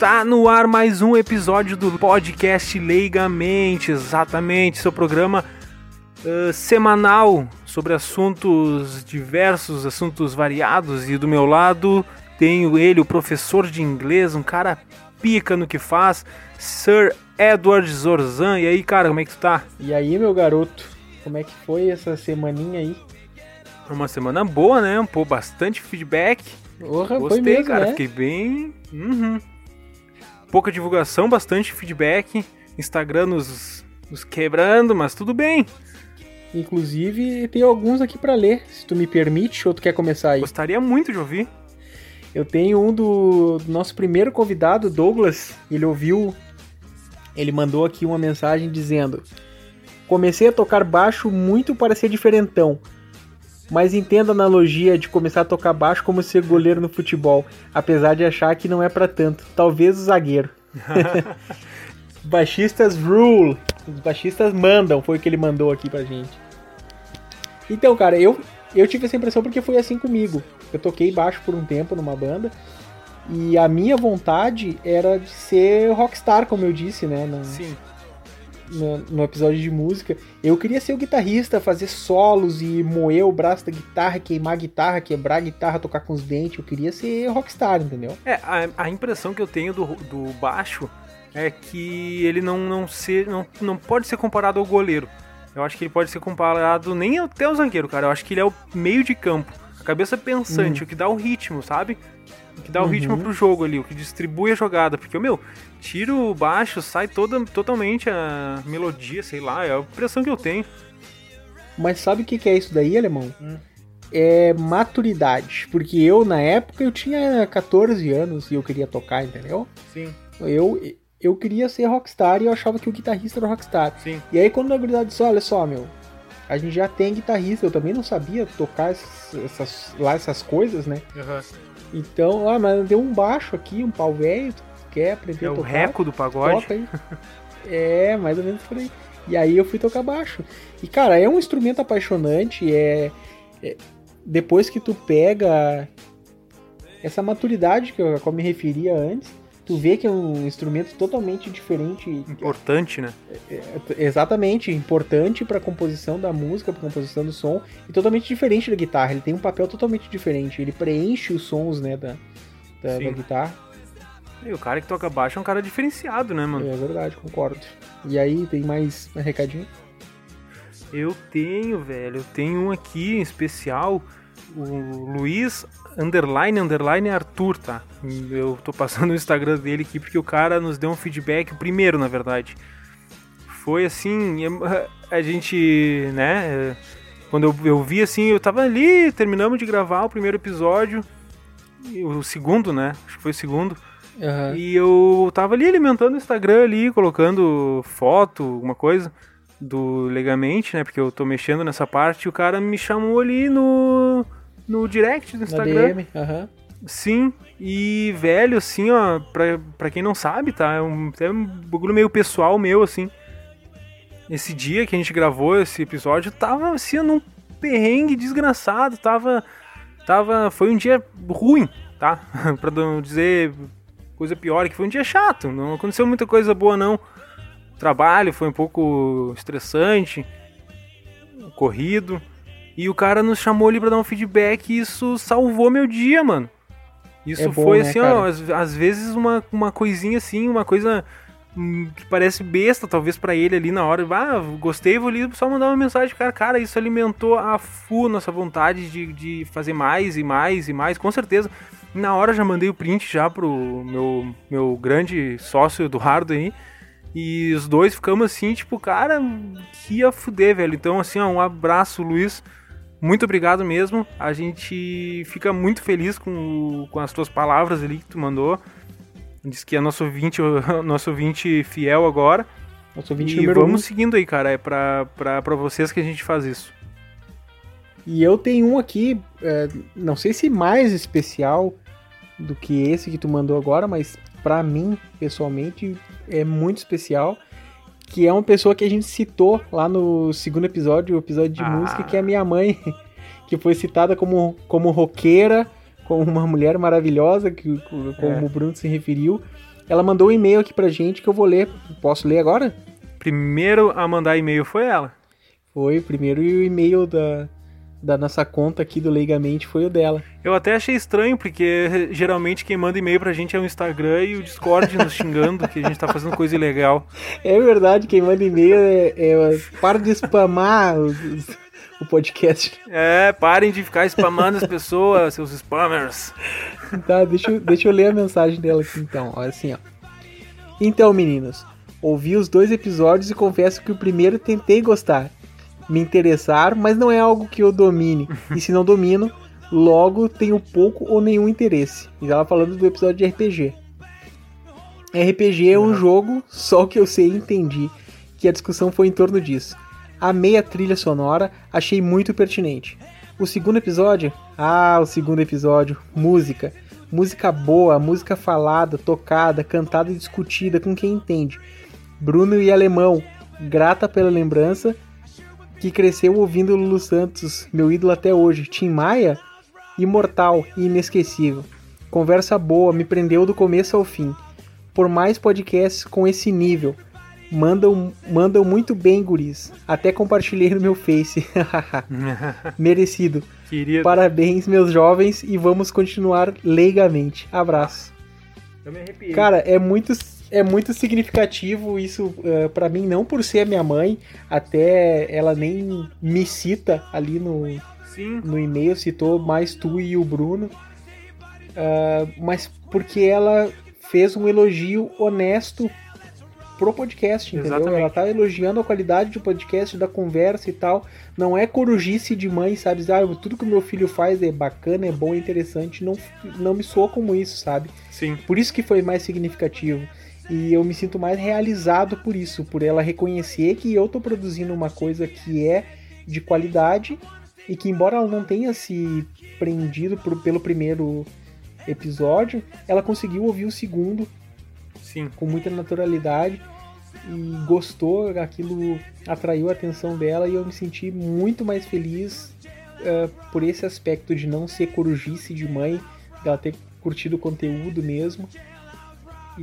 Está no ar mais um episódio do podcast Leigamente, exatamente, seu programa uh, semanal sobre assuntos diversos, assuntos variados. E do meu lado tenho ele, o professor de inglês, um cara pica no que faz, Sir Edward Zorzan. E aí, cara, como é que tu tá? E aí, meu garoto, como é que foi essa semaninha aí? Uma semana boa, né? Pô, bastante feedback. Porra, Gostei, mesmo, cara. né? Fiquei bem. Uhum. Pouca divulgação, bastante feedback. Instagram nos, nos quebrando, mas tudo bem. Inclusive, tem alguns aqui pra ler, se tu me permite, ou tu quer começar aí? Gostaria muito de ouvir. Eu tenho um do, do nosso primeiro convidado, Douglas. Ele ouviu, ele mandou aqui uma mensagem dizendo: Comecei a tocar baixo muito para ser diferentão. Mas entendo a analogia de começar a tocar baixo como ser goleiro no futebol, apesar de achar que não é pra tanto. Talvez o zagueiro. Baixistas rule. Os baixistas mandam, foi o que ele mandou aqui pra gente. Então, cara, eu, eu tive essa impressão porque foi assim comigo. Eu toquei baixo por um tempo numa banda. E a minha vontade era de ser rockstar, como eu disse, né? No, Sim. No, no episódio de música. Eu queria ser o guitarrista, fazer solos e moer o braço da guitarra, queimar a guitarra, quebrar a guitarra, tocar com os dentes. Eu queria ser rockstar, entendeu? É, a, a impressão que eu tenho do, do baixo é que ele não, não, ser, não, não pode ser comparado ao goleiro. Eu acho que ele pode ser comparado nem até ao zagueiro, cara. Eu acho que ele é o meio de campo. A cabeça pensante, o que dá o ritmo, sabe? O que dá o Uhum. ritmo pro jogo ali, o que distribui a jogada. Porque, meu, tira o baixo, sai toda, totalmente a melodia, sei lá, é a impressão que eu tenho. Mas sabe o que que é isso daí, alemão? Hum. É maturidade. Porque eu, na época, eu tinha 14 anos e eu queria tocar, entendeu? Sim, Eu, eu queria ser rockstar e eu achava que o guitarrista era rockstar. sim. E aí quando a gurizada disse, olha só, meu, a gente já tem guitarrista, eu também não sabia tocar essas, essas- lá essas coisas, né? Então, ah, mas deu um baixo aqui, um pau velho, tu quer aprender É a o tocar? reco do pagode. Toca aí. é, mais ou menos por aí. E aí eu fui tocar baixo. E cara, é um instrumento apaixonante, é, é- depois que tu pega essa maturidade que eu, a qual eu me referia antes, tu vê que é um instrumento totalmente diferente Importante, né? exatamente importante para composição da música, para composição do som e totalmente diferente da guitarra. Ele tem um papel totalmente diferente. Ele preenche os sons, né, da, da, da guitarra. E o cara que toca baixo é um cara diferenciado, né, mano? É verdade, concordo. E aí tem mais um recadinho? Eu tenho, velho. Eu tenho um aqui em especial. O Luiz underline underline Arthur, tá? Eu tô passando o Instagram dele aqui porque o cara nos deu um feedback, o primeiro, na verdade. Foi assim, em- a gente, né? Quando eu, eu vi assim, eu tava ali, terminamos de gravar o primeiro episódio, o segundo, né? Acho que foi o segundo. Aham. E eu tava ali alimentando o Instagram ali, colocando foto, alguma coisa do Legamente, né? Porque eu tô mexendo nessa parte e o cara me chamou ali no, no direct do Instagram. Sim, e velho, assim, ó, pra, pra quem não sabe, tá? É um, é um bagulho meio pessoal meu, assim. Esse dia que a gente gravou esse episódio, tava assim, num perrengue desgraçado, tava. Tava. Foi um dia ruim, tá? pra não dizer coisa pior, que foi um dia chato. Não aconteceu muita coisa boa, não. O trabalho foi um pouco estressante, corrido. E o cara nos chamou ali pra dar um feedback e isso salvou meu dia, mano. Isso É bom, foi né, assim, ó, cara? às, às vezes uma, uma coisinha assim, uma coisa hum, que parece besta, talvez pra ele ali na hora. Ah, gostei, vou ali só mandar uma mensagem, cara. Cara, isso alimentou a full nossa vontade de, de fazer mais e mais e mais, com certeza. Na hora já mandei o print já pro meu, meu grande sócio Eduardo aí. E os dois ficamos assim, tipo, cara, que ia fuder, velho. Então, assim, ó, um abraço, Luiz. Muito obrigado mesmo. A gente fica muito feliz com, com as tuas palavras ali que tu mandou. Diz que é nosso ouvinte, nosso ouvinte fiel agora. Nosso ouvinte e vamos um. seguindo aí, cara. É pra, pra, pra vocês que a gente faz isso. E eu tenho um aqui, é, não sei se mais especial do que esse que tu mandou agora, mas pra mim, pessoalmente, é muito especial. Que é uma pessoa que a gente citou lá no segundo episódio, o episódio de Ah. música, que é a minha mãe, que foi citada como, como roqueira, como uma mulher maravilhosa, que, como É. o Bruno se referiu. Ela mandou um e-mail aqui pra gente que eu vou ler. Posso ler agora? Primeiro a mandar e-mail foi ela. Foi, primeiro e o e-mail da, da nossa conta aqui do Leigamente foi o dela. Eu até achei estranho, porque geralmente quem manda e-mail pra gente é o Instagram e o Discord nos xingando que a gente tá fazendo coisa ilegal. É verdade, quem manda e-mail é, é para de spamar os, o podcast. É, parem de ficar spamando as pessoas, seus spammers. Tá, deixa, eu, deixa eu ler a mensagem dela aqui então. Olha assim, ó. Então, meninos, ouvi os dois episódios e confesso que o primeiro tentei gostar me interessar, mas não é algo que eu domine. E se não domino, logo tenho pouco ou nenhum interesse. E ela falando do episódio de RPG. RPG é um jogo, só que eu sei e entendi que a discussão foi em torno disso. Amei a trilha sonora, achei muito pertinente. O segundo episódio? Ah, o segundo episódio, música. Música boa, música falada, tocada, cantada e discutida com quem entende. Bruno e Alemão, grata pela lembrança que cresceu ouvindo Lulu Santos, meu ídolo até hoje. Tim Maia, imortal e inesquecível. Conversa boa, me prendeu do começo ao fim. Por mais podcasts com esse nível. Mandam, mandam muito bem, guris. Até compartilhei no meu Face. Merecido. Querido. Parabéns, meus jovens, e vamos continuar leigamente. Abraço. Eu me arrepiei. Cara, é muito é muito significativo isso uh, para mim, não por ser minha mãe, até ela nem me cita ali no, Sim. no e-mail, citou mais tu e o Bruno, uh, mas porque ela fez um elogio honesto pro podcast, entendeu? Exatamente. Ela tá elogiando a qualidade do podcast, da conversa e tal. Não é corujice de mãe, sabe? Ah, tudo que o meu filho faz é bacana, é bom, é interessante. Não, não me soa como isso, sabe? Sim. Por isso que foi mais significativo. E eu me sinto mais realizado por isso, por ela reconhecer que eu tô produzindo uma coisa que é de qualidade e que embora ela não tenha se prendido por, pelo primeiro episódio, ela conseguiu ouvir o segundo Sim. com muita naturalidade e gostou, aquilo atraiu a atenção dela e eu me senti muito mais feliz uh, por esse aspecto de não ser corujice de mãe, dela ter curtido o conteúdo mesmo.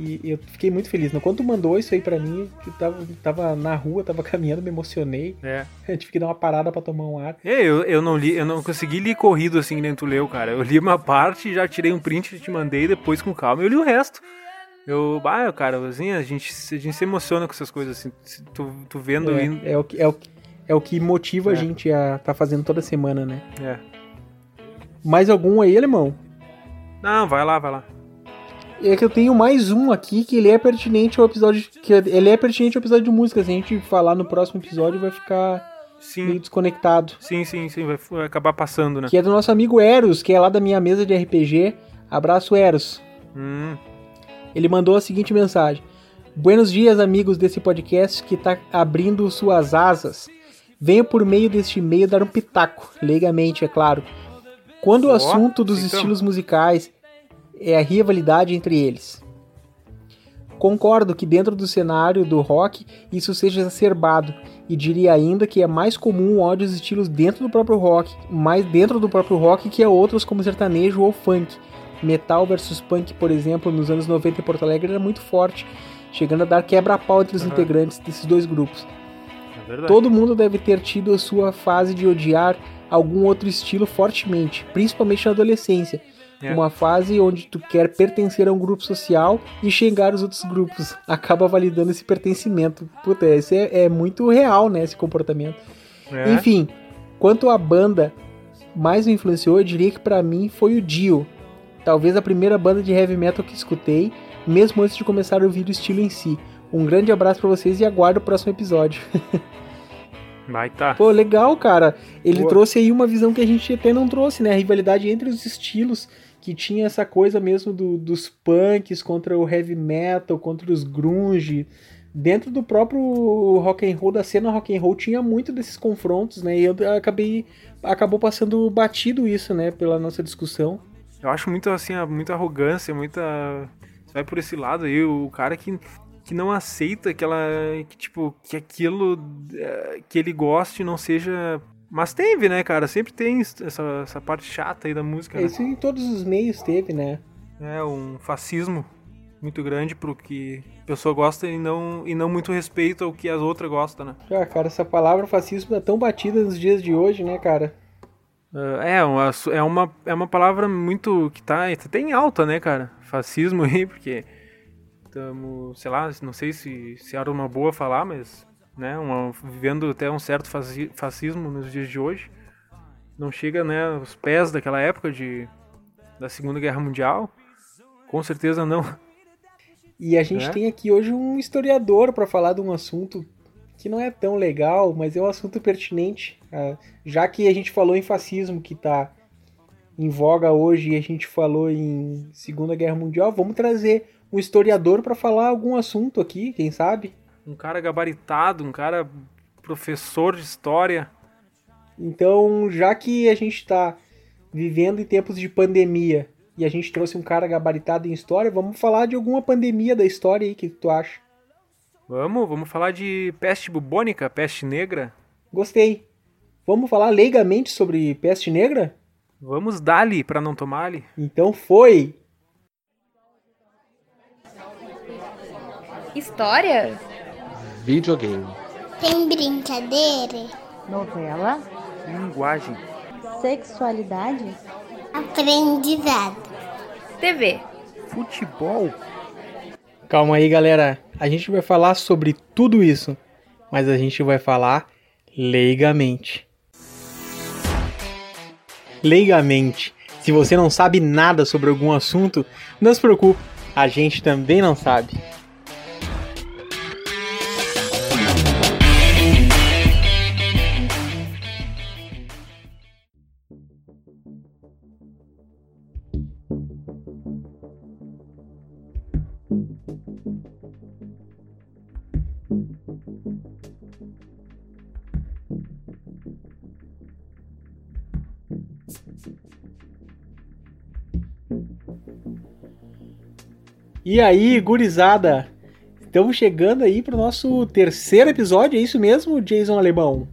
E eu fiquei muito feliz. Quando tu mandou isso aí pra mim, eu tava, tava na rua, tava caminhando, me emocionei. É. Eu tive que dar uma parada pra tomar um ar. É, eu, eu não li, eu não consegui ler corrido assim que nem tu leu, cara. Eu li uma parte, já tirei um print e te mandei, depois com calma eu li o resto. Eu, ah, cara, assim, a gente, a gente se emociona com essas coisas, assim, tu, tu vendo É, indo. é, o, que- é, o, que- é o que motiva É. a gente a tá fazendo toda semana, né? É. Mais algum aí, alemão? Não, vai lá, vai lá. É que eu tenho mais um aqui que ele é pertinente ao episódio. Que ele é pertinente ao episódio de música. Se a gente falar no próximo episódio, vai ficar meio Sim, desconectado. sim, sim, sim, vai, acabar passando, né? Que é do nosso amigo Eros, que é lá da minha mesa de RPG. Abraço, Eros. Hum, Ele mandou a seguinte mensagem: Buenos dias, amigos desse podcast que tá abrindo suas asas. Venho por meio deste e-mail dar um pitaco, leigamente, é claro. Quando o assunto dos então. estilos musicais é a rivalidade entre eles. Concordo que dentro do cenário do rock isso seja exacerbado, e diria ainda que é mais comum o ódio aos estilos dentro do próprio rock, mais dentro do próprio rock que a outros como sertanejo ou funk. Metal versus punk, por exemplo, nos anos 90 em Porto Alegre era muito forte, chegando a dar quebra-pau entre os Aham. integrantes desses dois grupos. é. Todo mundo deve ter tido a sua fase de odiar algum outro estilo fortemente, principalmente na adolescência. É. Uma fase onde tu quer pertencer a um grupo social e xingar os outros grupos. Acaba validando esse pertencimento. Puta, esse é, é muito real, né? Esse comportamento. É. Enfim, quanto à banda mais me influenciou, eu diria que pra mim foi o Dio. Talvez a primeira banda de heavy metal que escutei, mesmo antes de começar a ouvir o estilo em si. Um grande abraço pra vocês e aguardo o próximo episódio. Vai tá. Pô, legal, cara. Ele Boa. trouxe aí uma visão que a gente até não trouxe, né? A rivalidade entre os estilos, que tinha essa coisa mesmo do- dos punks contra o heavy metal, contra os grunge. Dentro do próprio rock and roll, da cena rock and roll, tinha muito desses confrontos, né? E eu acabei acabou passando batido isso, né, pela nossa discussão. Eu acho muito assim, muita arrogância, muita. Você vai por esse lado aí, o cara que, que não aceita aquela. que tipo, que aquilo eh, que ele goste não seja. Mas teve, né, cara? Sempre tem essa, essa parte chata aí da música, né? Isso em todos os meios teve, né? É, um fascismo. muito grande pro que a pessoa gosta e não, e não muito respeito ao que as outras gostam, né? Ah, cara, essa palavra fascismo é tão batida nos dias de hoje, né, cara? Uh, é, uma, é, uma, é uma palavra muito que tá, tá em alta, né, cara? Fascismo aí, porque estamos, sei lá, não sei se, se era uma boa falar, mas, né, uma, vivendo até um certo fascismo nos dias de hoje. Não chega, né, aos pés daquela época de, da Segunda Guerra Mundial. Com certeza não. E a gente é? tem aqui hoje um historiador para falar de um assunto que não é tão legal, mas é um assunto pertinente. Uh, já que a gente falou em fascismo, que está em voga hoje, e a gente falou em Segunda Guerra Mundial, vamos trazer um historiador para falar algum assunto aqui, quem sabe? Um cara gabaritado, um cara professor de história. Então, já que a gente está vivendo em tempos de pandemia e a gente trouxe um cara gabaritado em história, vamos falar de alguma pandemia da história aí, que tu acha? Vamos, vamos falar de peste bubônica, peste negra. Gostei. Vamos falar leigamente sobre peste negra? Vamos dar-lhe para não tomar-lhe. Então foi. História? Videogame. Tem brincadeira? Novela? Linguagem. Sexualidade? Aprendizado. TV. Futebol. Calma aí, galera. A gente vai falar sobre tudo isso, mas a gente vai falar leigamente. Leigamente. Se você não sabe nada sobre algum assunto, não se preocupe, a gente também não sabe. E aí, gurizada? Estamos chegando aí pro nosso terceiro episódio, é isso mesmo, Jason Alemão?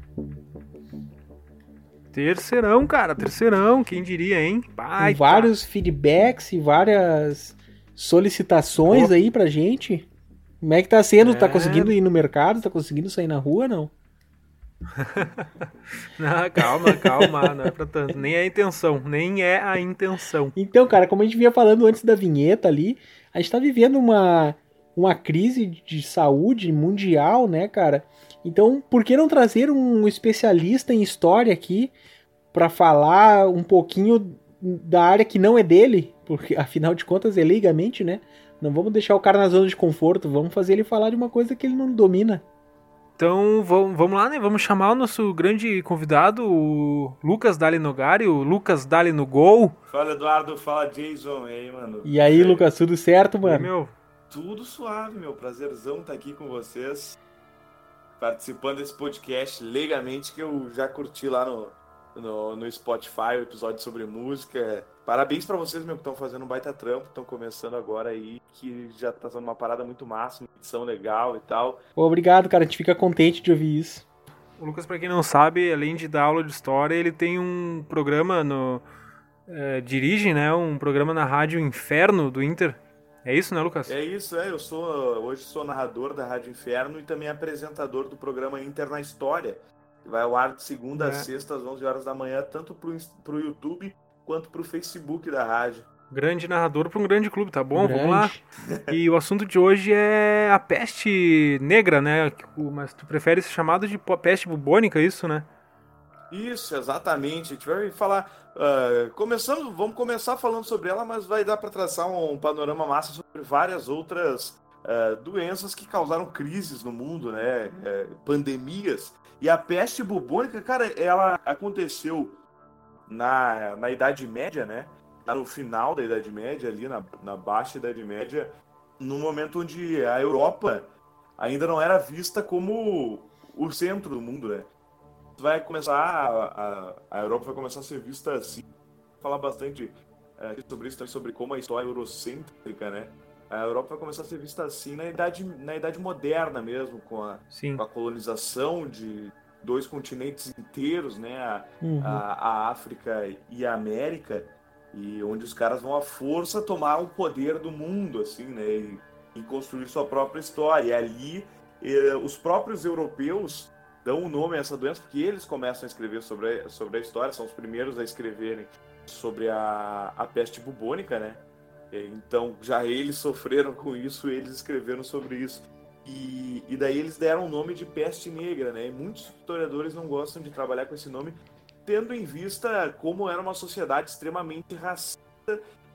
Terceirão, cara, terceirão, quem diria, hein? Pai, vários feedbacks e várias solicitações Pô. aí pra gente. Como é que tá sendo? Tá é... Tá conseguindo ir no mercado? Tá conseguindo sair na rua, não? não, calma, calma, não é pra tanto. Nem é a intenção, nem é a intenção. Então, cara, como a gente vinha falando antes da vinheta ali, a gente está vivendo uma, uma crise de saúde mundial, né, cara? Então, por que não trazer um especialista em história aqui para falar um pouquinho da área que não é dele? Porque, afinal de contas, é legalmente, né? Não vamos deixar o cara na zona de conforto, vamos fazer ele falar de uma coisa que ele não domina. Então vamos lá, né? Vamos chamar o nosso grande convidado, o Lucas Dali Nogari, o Lucas Dali no Gol. Fala Eduardo, fala Jason, e aí, mano? E aí, é. Lucas, tudo certo, mano? E, meu? Tudo suave, meu. Prazerzão estar tá aqui com vocês, participando desse podcast legalmente que eu já curti lá no, no, no Spotify, o episódio sobre música. Parabéns para vocês, meu, que estão fazendo um baita trampo, estão começando agora aí, que já tá sendo uma parada muito massa, uma edição legal e tal. Obrigado, cara, a gente fica contente de ouvir isso. O Lucas, para quem não sabe, além de dar aula de história, ele tem um programa no. É, dirige, né? Um programa na Rádio Inferno do Inter. É isso, né, Lucas? É isso, é. Eu sou hoje sou narrador da Rádio Inferno e também apresentador do programa Inter na História, vai ao ar de segunda é. a sexta às 11 horas da manhã, tanto pro, pro YouTube quanto para o Facebook da rádio. Grande narrador para um grande clube, tá bom? Grande. Vamos lá. E o assunto de hoje é a peste negra, né? Mas tu prefere ser chamado de peste bubônica, isso, né? Isso, exatamente. A gente vai falar. Uh, começando, vamos começar falando sobre ela, mas vai dar para traçar um panorama massa sobre várias outras uh, doenças que causaram crises no mundo, né? Uh, pandemias. E a peste bubônica, cara, ela aconteceu na, na Idade Média, né? Tá no final da Idade Média, ali na, na baixa Idade Média, no momento onde a Europa ainda não era vista como o centro do mundo, né? Vai começar a, a, a Europa vai começar a ser vista assim. Falar bastante é, sobre isso, sobre como a história eurocêntrica, né? A Europa vai começar a ser vista assim na idade, na idade moderna mesmo, com a, com a colonização de, dois continentes inteiros, né? A, uhum. a, a, África e a América. E onde os caras vão à força tomar o poder do mundo, assim, né? E, e construir sua própria história. E ali, eh, os próprios europeus dão o um nome a essa doença porque eles começam a escrever sobre a, sobre a história, são os primeiros a escreverem sobre a, a peste bubônica, né? Então, já eles sofreram com isso, eles escreveram sobre isso. E, e daí eles deram o nome de peste negra, né? E muitos historiadores não gostam de trabalhar com esse nome, tendo em vista como era uma sociedade extremamente racista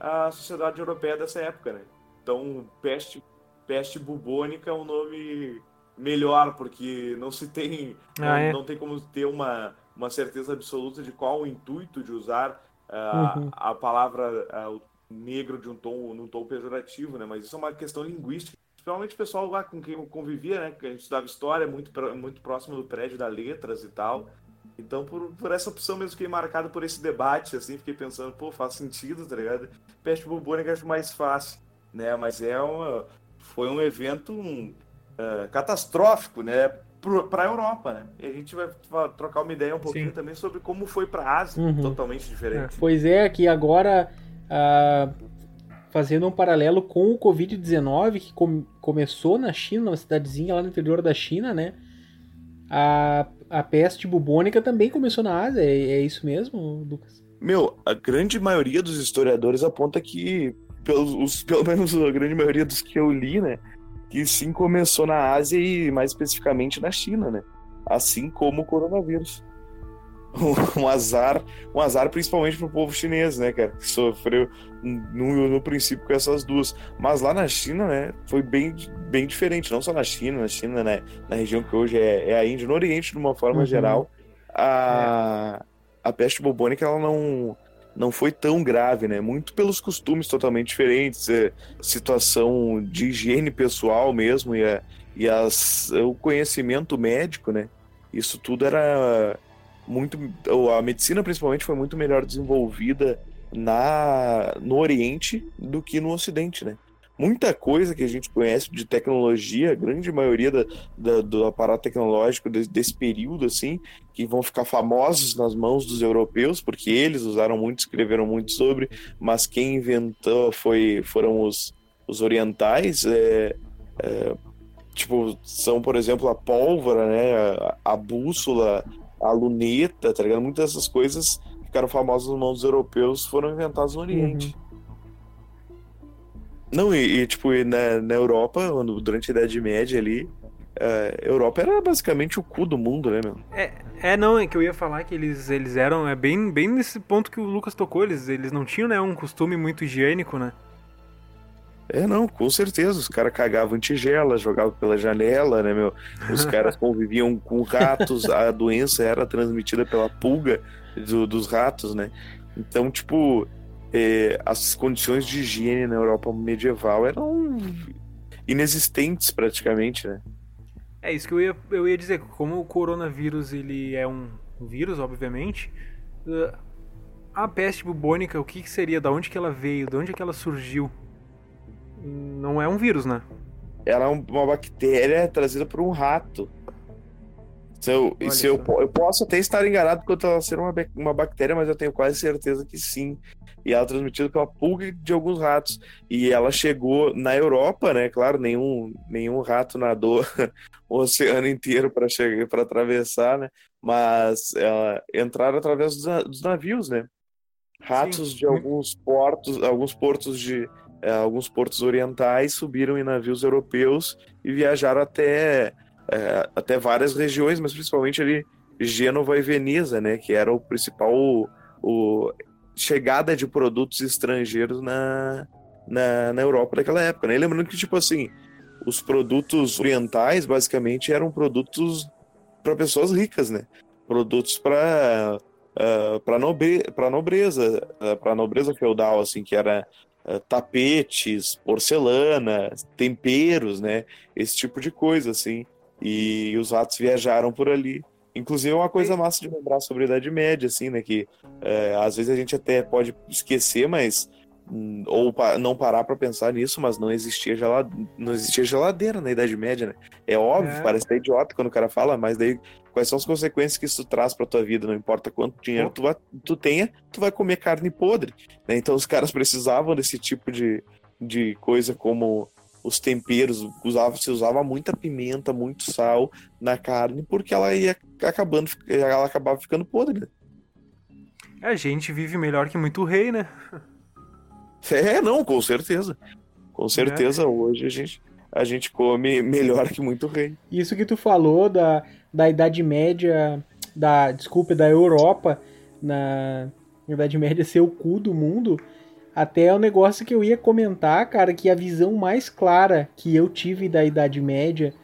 a sociedade europeia dessa época, né? Então, peste, peste bubônica é um nome melhor, porque não se tem, ah, não, é? não, tem como ter uma, uma certeza absoluta de qual o intuito de usar uh, uhum. a palavra uh, negro de um tom, num tom pejorativo, né? Mas isso é uma questão linguística. Principalmente o pessoal lá com quem eu convivia, né? Que a gente estudava história, muito, muito próximo do prédio da letras e tal. Então, por, por essa opção mesmo, fiquei marcado por esse debate, assim, fiquei pensando, pô, faz sentido, tá ligado? Peste bubônica acho mais fácil, né? Mas é uma, foi um evento um, uh, catastrófico, né? Para a Europa, né? E a gente vai trocar uma ideia um pouquinho Sim. também sobre como foi para a Ásia, uhum. totalmente diferente. É, pois é, que agora uh, fazendo um paralelo com o Covid-19 que com, começou na China, uma cidadezinha lá no interior da China, né? A, a peste bubônica também começou na Ásia, é, é isso mesmo, Lucas? Meu, a grande maioria dos historiadores aponta que, pelos, os, pelo menos a grande maioria dos que eu li, né? Que sim começou na Ásia e mais especificamente na China, né? Assim como o coronavírus. um azar, um azar principalmente pro povo chinês, né, cara, que sofreu no, no princípio com essas duas. Mas lá na China, né, foi bem, bem diferente, não só na China, na China, né, na região que hoje é, é a Índia, no Oriente de uma forma uhum. geral, a, é. a peste bubônica ela não não foi tão grave, né? Muito pelos costumes totalmente diferentes, é, situação de higiene pessoal mesmo e, a, e as, o conhecimento médico, né? Isso tudo era muito a medicina principalmente foi muito melhor desenvolvida na no Oriente do que no Ocidente, né? Muita coisa que a gente conhece de tecnologia, a grande maioria da, da, do aparato tecnológico desse, desse, período, assim, que vão ficar famosos nas mãos dos europeus, porque eles usaram muito, escreveram muito sobre, mas quem inventou foi, foram os, os orientais, é, é, tipo, são, por exemplo, a pólvora, né, a, a bússola, a luneta, tá ligado? Muitas dessas coisas que ficaram famosas nos mãos dos europeus foram inventadas no Oriente. Uhum. Não, e, e tipo, e na, na Europa, durante a Idade Média ali, a é, Europa era basicamente o cu do mundo, né, meu? É, é não, é que eu ia falar que eles, eles eram, é bem, bem nesse ponto que o Lucas tocou, eles, eles não tinham, né, um costume muito higiênico, né? É, não, com certeza. Os caras cagavam em tigela, jogavam pela janela, né, meu? Os caras conviviam com ratos, a doença era transmitida pela pulga do, dos ratos, né? Então, tipo, é, as condições de higiene na Europa medieval eram inexistentes praticamente, né? É isso que eu ia, eu ia dizer. Como o coronavírus ele é um vírus, obviamente, a peste bubônica, o que, que seria? Da onde que ela veio? De onde é que ela surgiu? Não é um vírus, né? Era uma bactéria trazida por um rato. Se eu, se eu, eu, posso até estar enganado quanto ela ser uma, uma bactéria, mas eu tenho quase certeza que sim. E ela é transmitida pela pulga de alguns ratos. E ela chegou na Europa, né? Claro, nenhum, nenhum rato nadou o oceano inteiro para chegar para atravessar, né? Mas ela entraram através dos, dos navios, né? Ratos sim. de alguns portos, alguns portos de, é, alguns portos orientais subiram em navios europeus e viajaram até, é, até várias regiões, mas principalmente ali Gênova e Veneza, né, que era o principal o, chegada de produtos estrangeiros na, na, na Europa daquela época. Né? E lembrando que, tipo assim, os produtos orientais basicamente eram produtos para pessoas ricas, né? Produtos para uh, para nobre, nobreza, uh, para nobreza feudal, assim, que era eh, tapetes, porcelana, temperos, né? Esse tipo de coisa, assim. E os ratos viajaram por ali. Inclusive, é uma coisa massa de lembrar sobre a Idade Média, assim, né? Que é, às vezes a gente até pode esquecer, mas ou pa- não parar pra pensar nisso, mas não existia, gelade... não existia geladeira na Idade Média, né? É óbvio, É. parece idiota quando o cara fala, mas daí quais são as consequências que isso traz pra tua vida? Não importa quanto dinheiro tu, vai, tu tenha, tu vai comer carne podre. né? Então os caras precisavam desse tipo de, de coisa como os temperos, usava, se usava muita pimenta, muito sal na carne, porque ela ia acabando, ela acabava ficando podre. né? A gente vive melhor que muito rei, né? É, não, com certeza. Com certeza, hoje a gente, a gente come melhor que muito rei. Isso que tu falou da, da Idade Média, da, desculpa, da Europa, na, na Idade Média ser o cu do mundo, até é um negócio que eu ia comentar, cara, que a visão mais clara que eu tive da Idade Média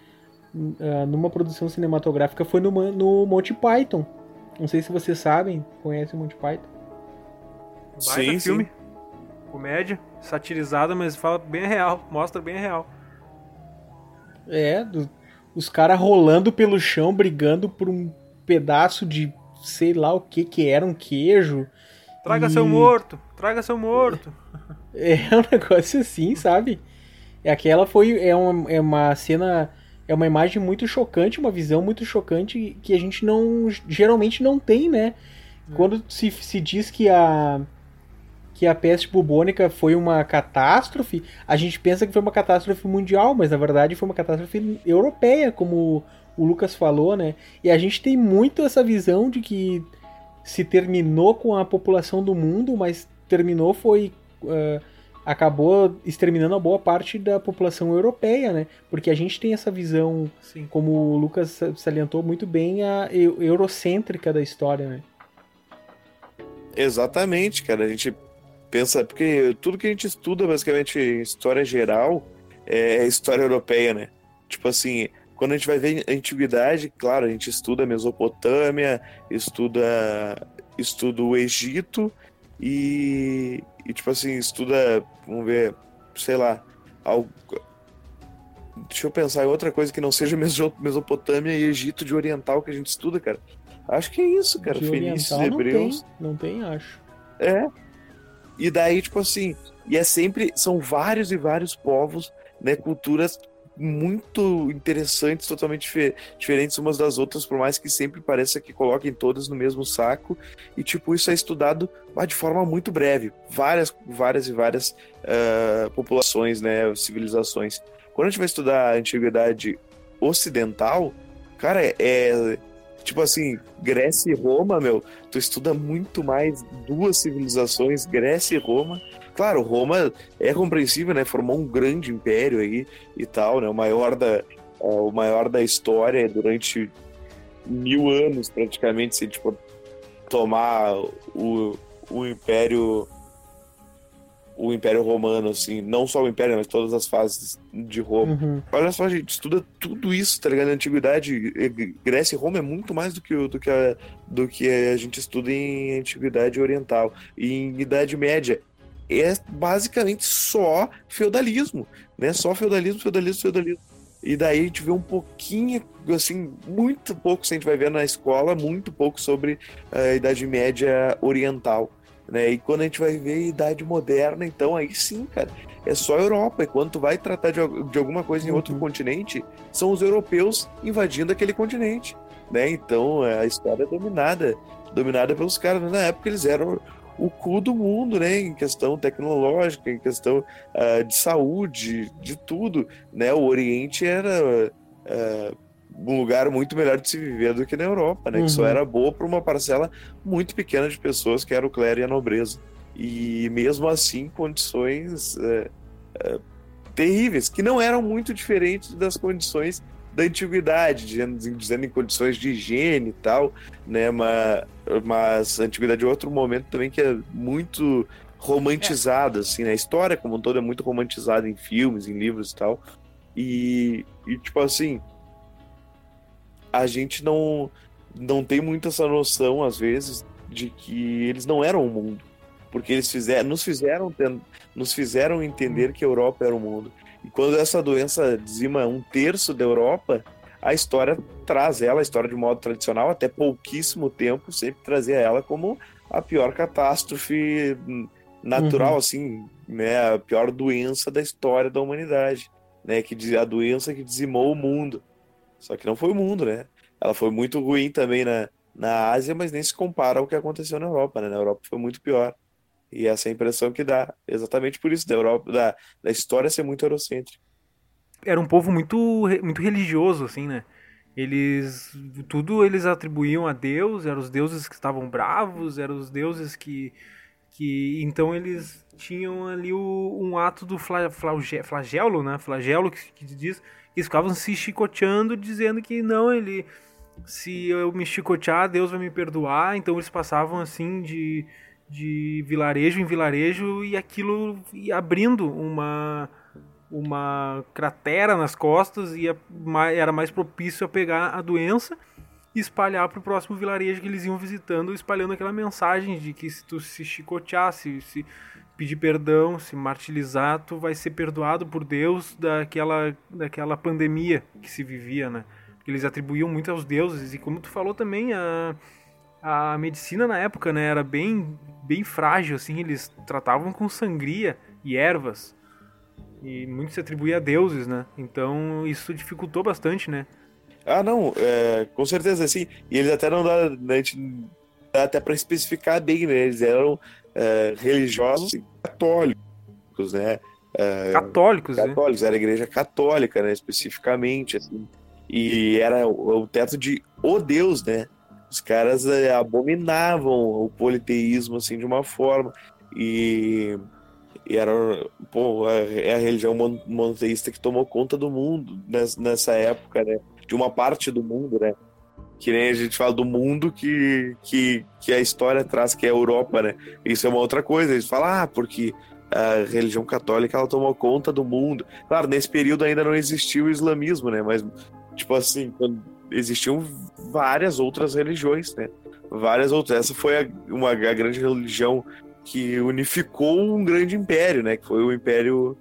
ah, numa produção cinematográfica foi no, no Monty Python. Não sei se vocês sabem, conhecem o Monty Python? Sim, filme. Comédia, satirizada, mas fala bem real, mostra bem real. É, do- os caras rolando pelo chão, brigando por um pedaço de sei lá o que que era, um queijo. Traga E- seu morto, traga seu morto. É um negócio assim, sabe? É aquela foi é uma, é uma cena é uma imagem muito chocante, uma visão muito chocante que a gente não geralmente não tem, né? Quando se, se diz que a que a peste bubônica foi uma catástrofe, a gente pensa que foi uma catástrofe mundial, mas na verdade foi uma catástrofe europeia, como o Lucas falou, né? E a gente tem muito essa visão de que se terminou com a população do mundo, mas terminou foi eh, acabou exterminando a boa parte da população europeia, né? Porque a gente tem essa visão, Sim. como o Lucas salientou muito bem, a eu- eurocêntrica da história, né? Exatamente, cara. A gente pensa, porque tudo que a gente estuda, basicamente, em história geral, é história europeia, né? Tipo assim, quando a gente vai ver a antiguidade, claro, a gente estuda a Mesopotâmia, estuda, estuda o Egito e, e, tipo assim, estuda, vamos ver, sei lá, algo. Deixa eu pensar em outra coisa que não seja Meso- Mesopotâmia e Egito de Oriental que a gente estuda, cara. Acho que é isso, cara. De Fenícios, oriental Hebreus. Não tem, não tem, acho. É. E daí, tipo assim, e é sempre, são vários e vários povos, né, culturas muito interessantes, totalmente dife- diferentes umas das outras, por mais que sempre pareça que coloquem todas no mesmo saco, e tipo, isso é estudado mas de forma muito breve, várias, várias e várias ah, populações, né, civilizações. Quando a gente vai estudar a antiguidade ocidental, cara, é tipo assim, Grécia e Roma, meu, tu estuda muito mais duas civilizações, Grécia e Roma. Claro, Roma é compreensível, né? Formou um grande império aí e tal, né? O maior da, é, o maior da história durante mil anos, praticamente, se tipo tomar o, o império o Império Romano, assim, não só o Império, mas todas as fases de Roma. Uhum. Olha só, a gente estuda tudo isso, tá ligado? Na antiguidade, eh, Grécia e Roma é muito mais do que, do que, a, do que a gente estuda em antiguidade oriental. E em Idade Média é basicamente só feudalismo, né? Só feudalismo, feudalismo, feudalismo. E daí a gente vê um pouquinho, assim, muito pouco, se a gente vai ver na escola, muito pouco sobre a Idade Média oriental. Né? E quando a gente vai ver a Idade Moderna, então aí sim, cara, é só Europa. E quando tu vai tratar de, de alguma coisa em outro Uhum. continente, são os europeus invadindo aquele continente, né? Então é, a história é dominada, dominada pelos caras. Na época eles eram o cu do mundo, né? Em questão tecnológica, em questão ah, de saúde, de tudo, né? O Oriente era ah, um lugar muito melhor de se viver do que na Europa, né? Que só Uhum. era boa para uma parcela muito pequena de pessoas que era o clero e a nobreza. E mesmo assim, condições é, é, terríveis, que não eram muito diferentes das condições da antiguidade, dizendo, dizendo em condições de higiene e tal, né? Mas, mas a antiguidade é outro momento também que é muito romantizado, assim, né? A história como um todo é muito romantizada em filmes, em livros e tal. E, e tipo assim, a gente não, não tem muito essa noção, às vezes, de que eles não eram o mundo. Porque eles fizeram, nos, fizeram, nos fizeram entender que a Europa era o mundo. E quando essa doença dizima um terço da Europa, a história traz ela, a história de modo tradicional, até pouquíssimo tempo, sempre trazia ela como a pior catástrofe natural, Uhum. assim, né? A pior doença da história da humanidade, né? Que a doença que dizimou o mundo. Só que não foi o mundo, né? Ela foi muito ruim também na, na Ásia, mas nem se compara ao que aconteceu na Europa, né? Na Europa foi muito pior. E essa é a impressão que dá, exatamente por isso, da Europa, da, da história ser muito eurocêntrica. Era um povo muito, muito religioso, assim, né? Eles. Tudo eles atribuíam a Deus, eram os deuses que estavam bravos, eram os deuses que. que então eles tinham ali o- um ato do fla, flagelo, né? Flagelo que, que diz. Eles ficavam se chicoteando, dizendo que não, ele. Se eu me chicotear, Deus vai me perdoar. Então eles passavam assim de, de vilarejo em vilarejo e aquilo ia abrindo uma uma cratera nas costas e era mais propício a pegar a doença e espalhar para o próximo vilarejo que eles iam visitando, espalhando aquela mensagem de que se tu se chicotear, se, se pedir perdão, se martirizar, tu vai ser perdoado por Deus daquela, daquela pandemia que se vivia, né? Eles atribuíam muito aos deuses e como tu falou também, a, a medicina na época, né, era bem, bem frágil, assim, eles tratavam com sangria e ervas. E muito se atribuía a deuses, né? Então isso dificultou bastante, né? Ah, não, é, com certeza, assim. E eles até não dá, né, a gente até para especificar bem, né? Eles eram é, religiosos católicos, né? É, Católicos, né? católicos, era a igreja católica, né? Especificamente, assim. E era o, o teto de o Deus, né? Os caras é, abominavam o politeísmo, assim, de uma forma. E, e era, pô, é a religião mon- monoteísta que tomou conta do mundo nes- nessa época, né? De uma parte do mundo, né? Que nem a gente fala do mundo que, que, que a história traz, que é a Europa, né? Isso é uma outra coisa. Eles falam, ah, porque a religião católica ela tomou conta do mundo. Claro, nesse período ainda não existia o islamismo, né? Mas, tipo assim, existiam várias outras religiões, né? Várias outras. Essa foi a, uma, a grande religião que unificou um grande império, né? Que foi o Império.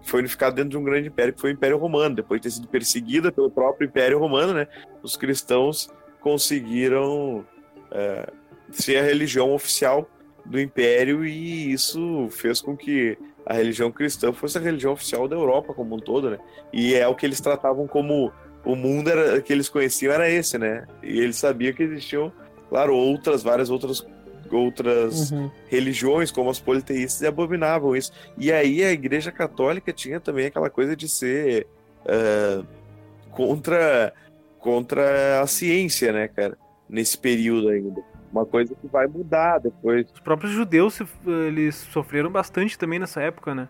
Que foi unificado dentro de um grande império, que foi o Império Romano. Depois de ter sido perseguida pelo próprio Império Romano, né? Os cristãos conseguiram ah, ser a religião oficial do Império e isso fez com que a religião cristã fosse a religião oficial da Europa como um todo, né? E é o que eles tratavam como o mundo era, que eles conheciam era esse, né? E eles sabiam que existiam, claro, outras, várias outras outras Uhum. religiões, como as politeístas, e abominavam isso. E aí a Igreja Católica tinha também aquela coisa de ser ah, contra, contra a ciência, né, cara? Nesse período ainda. Uma coisa que vai mudar depois. Os próprios judeus eles sofreram bastante também nessa época, né?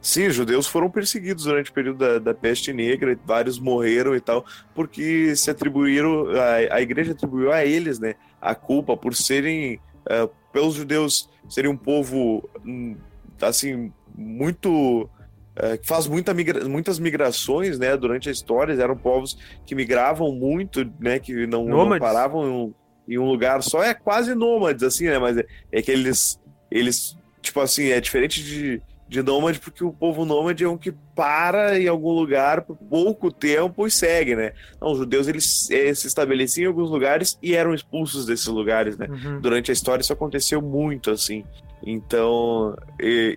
Sim, os judeus foram perseguidos durante o período da, da peste negra, e vários morreram e tal, porque se atribuíram, a, a igreja atribuiu a eles, né, a culpa por serem, eh, pelos judeus serem um povo, hum, assim, muito, eh, que faz muita migra- muitas migrações, né, durante a história, eram povos que migravam muito, né, que não, não paravam em um, em um lugar só, é quase nômades, assim, né, mas é, é que eles, eles, tipo assim, é diferente de de nômade, porque o povo nômade é um que para em algum lugar por pouco tempo e segue, né? Não, os judeus eles eh, se estabeleciam em alguns lugares e eram expulsos desses lugares, né? Uhum. Durante a história isso aconteceu muito, assim. Então,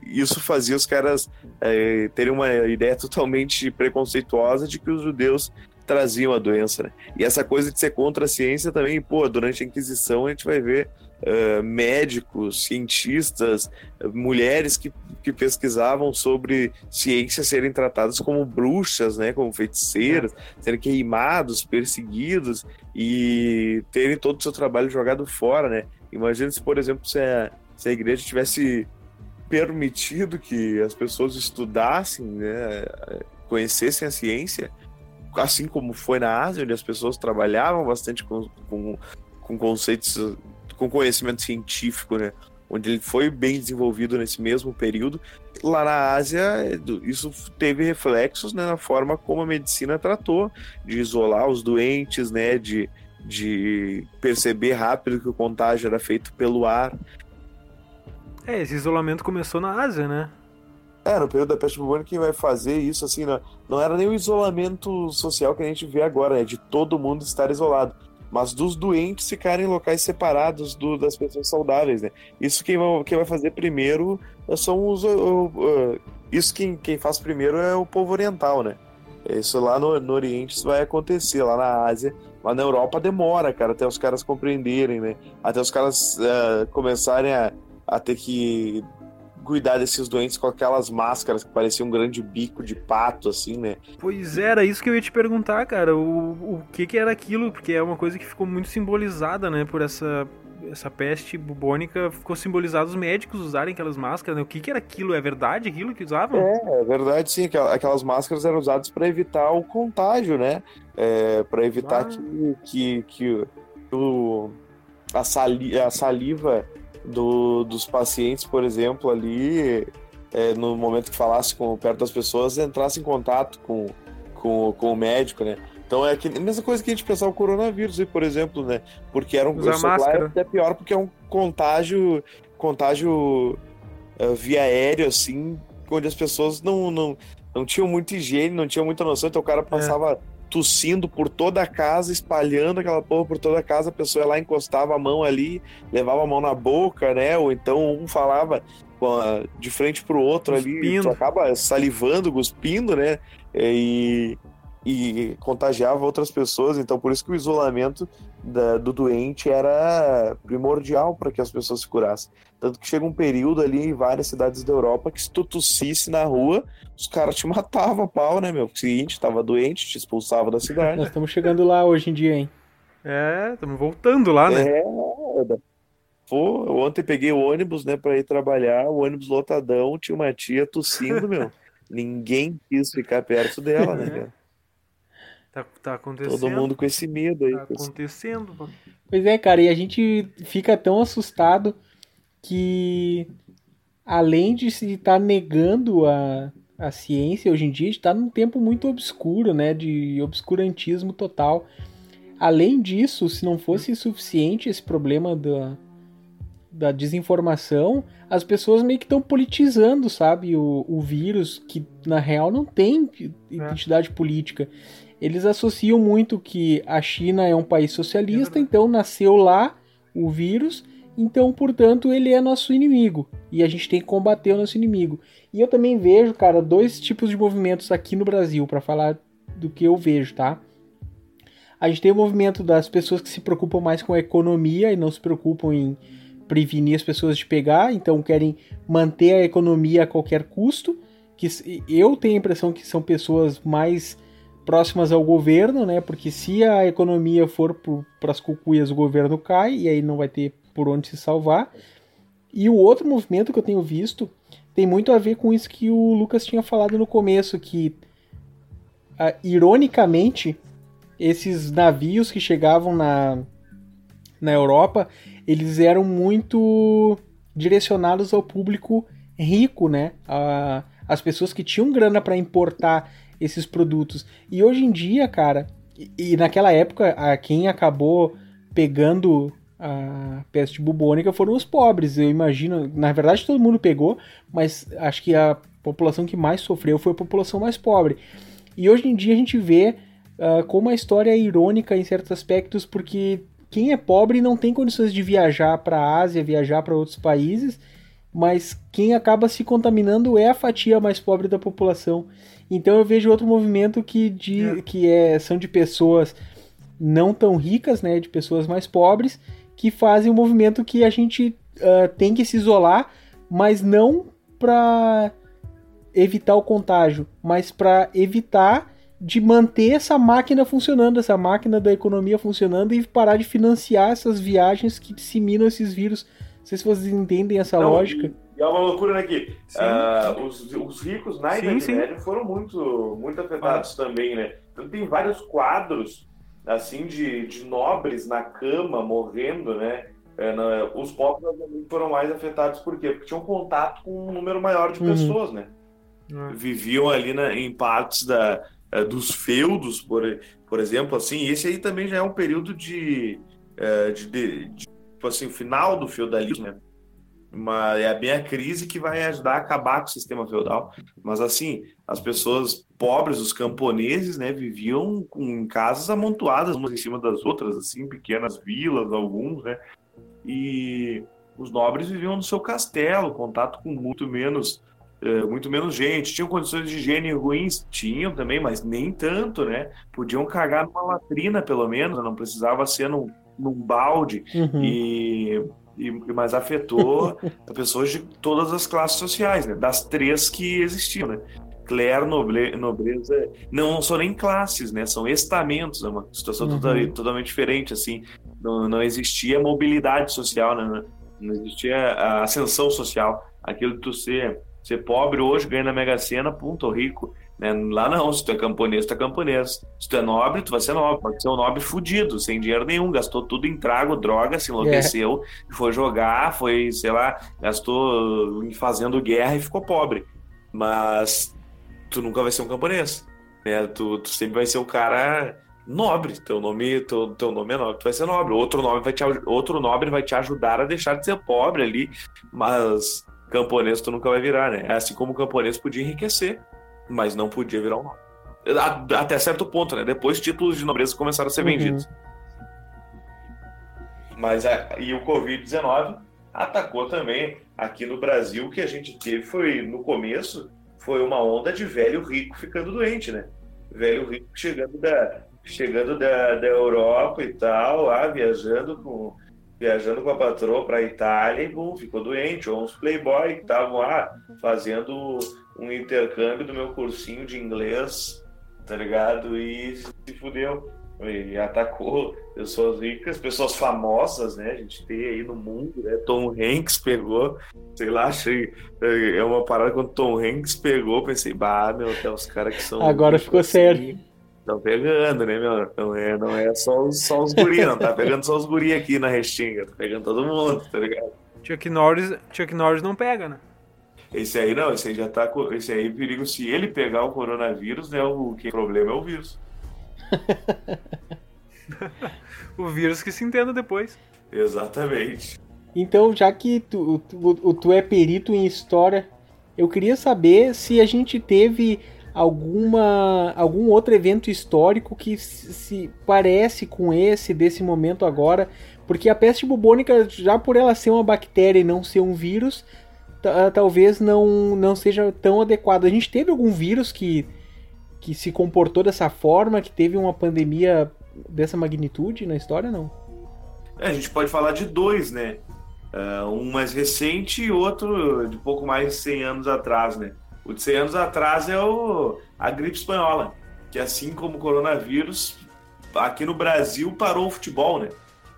isso fazia os caras eh, terem uma ideia totalmente preconceituosa de que os judeus traziam a doença, né? E essa coisa de ser contra a ciência também, pô, durante a Inquisição a gente vai ver eh, médicos, cientistas, mulheres que, que pesquisavam sobre ciência serem tratadas como bruxas, né, como feiticeiras, serem queimados, perseguidos e terem todo o seu trabalho jogado fora, né? Imagina se, por exemplo, se a, se a igreja tivesse permitido que as pessoas estudassem, né, conhecessem a ciência, assim como foi na Ásia, onde as pessoas trabalhavam bastante com, com, com conceitos, com conhecimento científico, né? Onde ele foi bem desenvolvido nesse mesmo período. Lá na Ásia, isso teve reflexos né, na forma como a medicina tratou de isolar os doentes, né? De, de perceber rápido que o contágio era feito pelo ar. É, esse isolamento começou na Ásia, né? É, no período da peste bubônica, quem vai fazer isso, assim, não, não era nem o isolamento social que a gente vê agora, né? De todo mundo estar isolado. Mas dos doentes ficarem em locais separados do, das pessoas saudáveis, né? Isso quem vai, quem vai fazer primeiro são os. Uh, uh, isso quem, quem faz primeiro é o povo oriental, né? Isso lá no, no Oriente vai acontecer, lá na Ásia. Mas na Europa demora, cara, até os caras compreenderem, né? Até os caras uh, começarem a, a ter que cuidar desses doentes com aquelas máscaras que pareciam um grande bico de pato, assim, né? Pois era, isso que eu ia te perguntar, cara. O, o que que era aquilo? Porque é uma coisa que ficou muito simbolizada, né, por essa essa peste bubônica ficou simbolizado os médicos usarem aquelas máscaras, né? O que, que era aquilo? É verdade aquilo que usavam? É, é verdade, sim. Aquelas máscaras eram usadas para evitar o contágio, né? É, para evitar ah. que, que, que o, a, sali, a saliva do, dos pacientes, por exemplo, ali, é, no momento que falasse com, perto das pessoas, entrasse em contato com, com, com o médico, né? Então é a mesma coisa que a gente pensar o coronavírus, por exemplo, né? Porque era um máscara. é pior porque é um contágio, contágio uh, via aéreo, assim, onde as pessoas não, não, não tinham muita higiene, não tinham muita noção, então o cara passava é. Tossindo por toda a casa, espalhando aquela porra por toda a casa, a pessoa ia lá, encostava a mão ali, levava a mão na boca, né? Ou então um falava de frente pro outro cuspindo. ali, tu acaba salivando, cuspindo, né? E, e contagiava outras pessoas, então por isso que o isolamento da, do doente era primordial para que as pessoas se curassem. Tanto que chega um período ali em várias cidades da Europa que se tu tossisse na rua, os caras te matavam a pau, né, meu? Porque seguinte, tava doente, te expulsava da cidade. Nós estamos chegando lá hoje em dia, hein? É, estamos voltando lá, né? É, Pô, ontem peguei o ônibus, né, para ir trabalhar, o ônibus lotadão, tinha uma tia tossindo, meu. Ninguém quis ficar perto dela, né, cara? Tá, tá acontecendo. Todo mundo com esse medo aí. Tá acontecendo. Pois é, cara, e a gente fica tão assustado que além de se estar tá negando a, a ciência hoje em dia, está num tempo muito obscuro, né, de obscurantismo total. Além disso, se não fosse suficiente esse problema da, da desinformação, as pessoas meio que estão politizando, sabe, o, o vírus, que na real não tem é. identidade é. política eles associam muito que a China é um país socialista, então nasceu lá o vírus, então, portanto, ele é nosso inimigo e a gente tem que combater o nosso inimigo. E eu também vejo, cara, dois tipos de movimentos aqui no Brasil, para falar do que eu vejo, tá? A gente tem o movimento das pessoas que se preocupam mais com a economia e não se preocupam em prevenir as pessoas de pegar, então querem manter a economia a qualquer custo. Que eu tenho a impressão que são pessoas mais próximas ao governo, né? Porque se a economia for para as cucuias, o governo cai e aí não vai ter por onde se salvar. E o outro movimento que eu tenho visto tem muito a ver com isso que o Lucas tinha falado no começo, que uh, ironicamente esses navios que chegavam na, na Europa, eles eram muito direcionados ao público rico, né? Uh, as pessoas que tinham grana para importar esses produtos. E hoje em dia, cara, e, e naquela época, a, quem acabou pegando a peste bubônica foram os pobres. Eu imagino, na verdade todo mundo pegou, mas acho que a população que mais sofreu foi a população mais pobre. E hoje em dia a gente vê uh, como a história é irônica em certos aspectos, porque quem é pobre não tem condições de viajar para a Ásia, viajar para outros países, mas quem acaba se contaminando é a fatia mais pobre da população. Então eu vejo outro movimento que, de, é. que é, são de pessoas não tão ricas, né, de pessoas mais pobres, que fazem um movimento que a gente uh, tem que se isolar, mas não para evitar o contágio, mas para evitar de manter essa máquina funcionando, essa máquina da economia funcionando e parar de financiar essas viagens que disseminam esses vírus. Não sei se vocês entendem essa não, lógica. E é uma loucura, né? Que uh, os, os ricos na sim, Idade Média foram muito, muito afetados ah. também, né? Então tem vários quadros, assim, de, de nobres na cama, morrendo, né? É, os pobres foram mais afetados por quê? Porque tinham contato com um número maior de uhum. pessoas, né? Uhum. Viviam ali na, em partes da, é, dos feudos, por, por exemplo, assim. Esse aí também já é um período de, é, de, de, de tipo assim, final do feudalismo, né? Mas é bem a crise que vai ajudar a acabar com o sistema feudal. Mas assim, as pessoas pobres, os camponeses, né, viviam com- em casas amontoadas umas em cima das outras, assim, pequenas vilas, alguns, né? E os nobres viviam no seu castelo, contato com muito menos, eh, muito menos gente. Tinham condições de higiene ruins? Tinham também, mas nem tanto, né? Podiam cagar numa latrina, pelo menos, não precisava ser num, num balde. Uhum. E, e- mas afetou pessoas de todas as classes sociais, né? Das três que existiam, né? Clero, noble, nobreza, não são nem classes, né? São estamentos, é uma situação Uhum. total- totalmente diferente, assim. Não, não existia mobilidade social, né? Não existia a ascensão social. Aquilo de tu ser, ser pobre hoje, ganha na Mega Sena, tô rico. Né? Lá não, se tu é camponês, tu é camponês. Se tu é nobre, tu vai ser nobre. Pode ser um nobre fudido, sem dinheiro nenhum, gastou tudo em trago, droga, se enlouqueceu, foi jogar, foi, sei lá, gastou fazendo guerra e ficou pobre. Mas tu nunca vai ser um camponês. Né? Tu, tu sempre vai ser o cara nobre. Teu nome, teu, teu nome é nobre, tu vai ser nobre. Outro nobre vai te, outro nobre vai te ajudar a deixar de ser pobre ali, mas camponês tu nunca vai virar, né? Assim como o camponês podia enriquecer, mas não podia virar um nobre. A- Até certo ponto, né? Depois títulos de nobreza começaram a ser Uhum. vendidos. Mas a- e o Covid-19 atacou também aqui no Brasil. O que a gente teve foi, no começo, foi uma onda de velho rico ficando doente, né? Velho rico chegando da, chegando da, da Europa e tal, lá, viajando com, viajando com a patroa para a Itália e bum, ficou doente. Ou uns playboy que estavam lá fazendo um intercâmbio do meu cursinho de inglês, tá ligado? E se fudeu. E atacou pessoas ricas, pessoas famosas, né? A gente tem aí no mundo, né? Tom Hanks pegou, sei lá, achei. É uma parada quando Tom Hanks pegou, pensei, bah, meu, até os caras que são. Agora ficou assim, sério. Estão pegando, né, meu? Não é, não é só os, só os guri, não. Tá pegando só os guri aqui na Restinga. Tá pegando todo mundo, tá ligado? Chuck Norris, Chuck Norris não pega, né? Esse aí não, esse aí já tá. com- Esse aí, perigo, se ele pegar o coronavírus, né? O que problema é o vírus. O vírus que se entenda depois. Exatamente. Então, já que tu, tu, tu é perito em história, eu queria saber se a gente teve alguma algum outro evento histórico que se se parece com esse desse momento agora, porque a peste bubônica, já por ela ser uma bactéria e não ser um vírus, talvez não, não seja tão adequado. A gente teve algum vírus que, que se comportou dessa forma, que teve uma pandemia dessa magnitude na história, não? É, a gente pode falar de dois, né? Ah, um mais recente e outro de pouco mais de 100 anos atrás, né? O de 100 anos atrás é o, a gripe espanhola, que assim como o coronavírus, aqui no Brasil parou o futebol, né?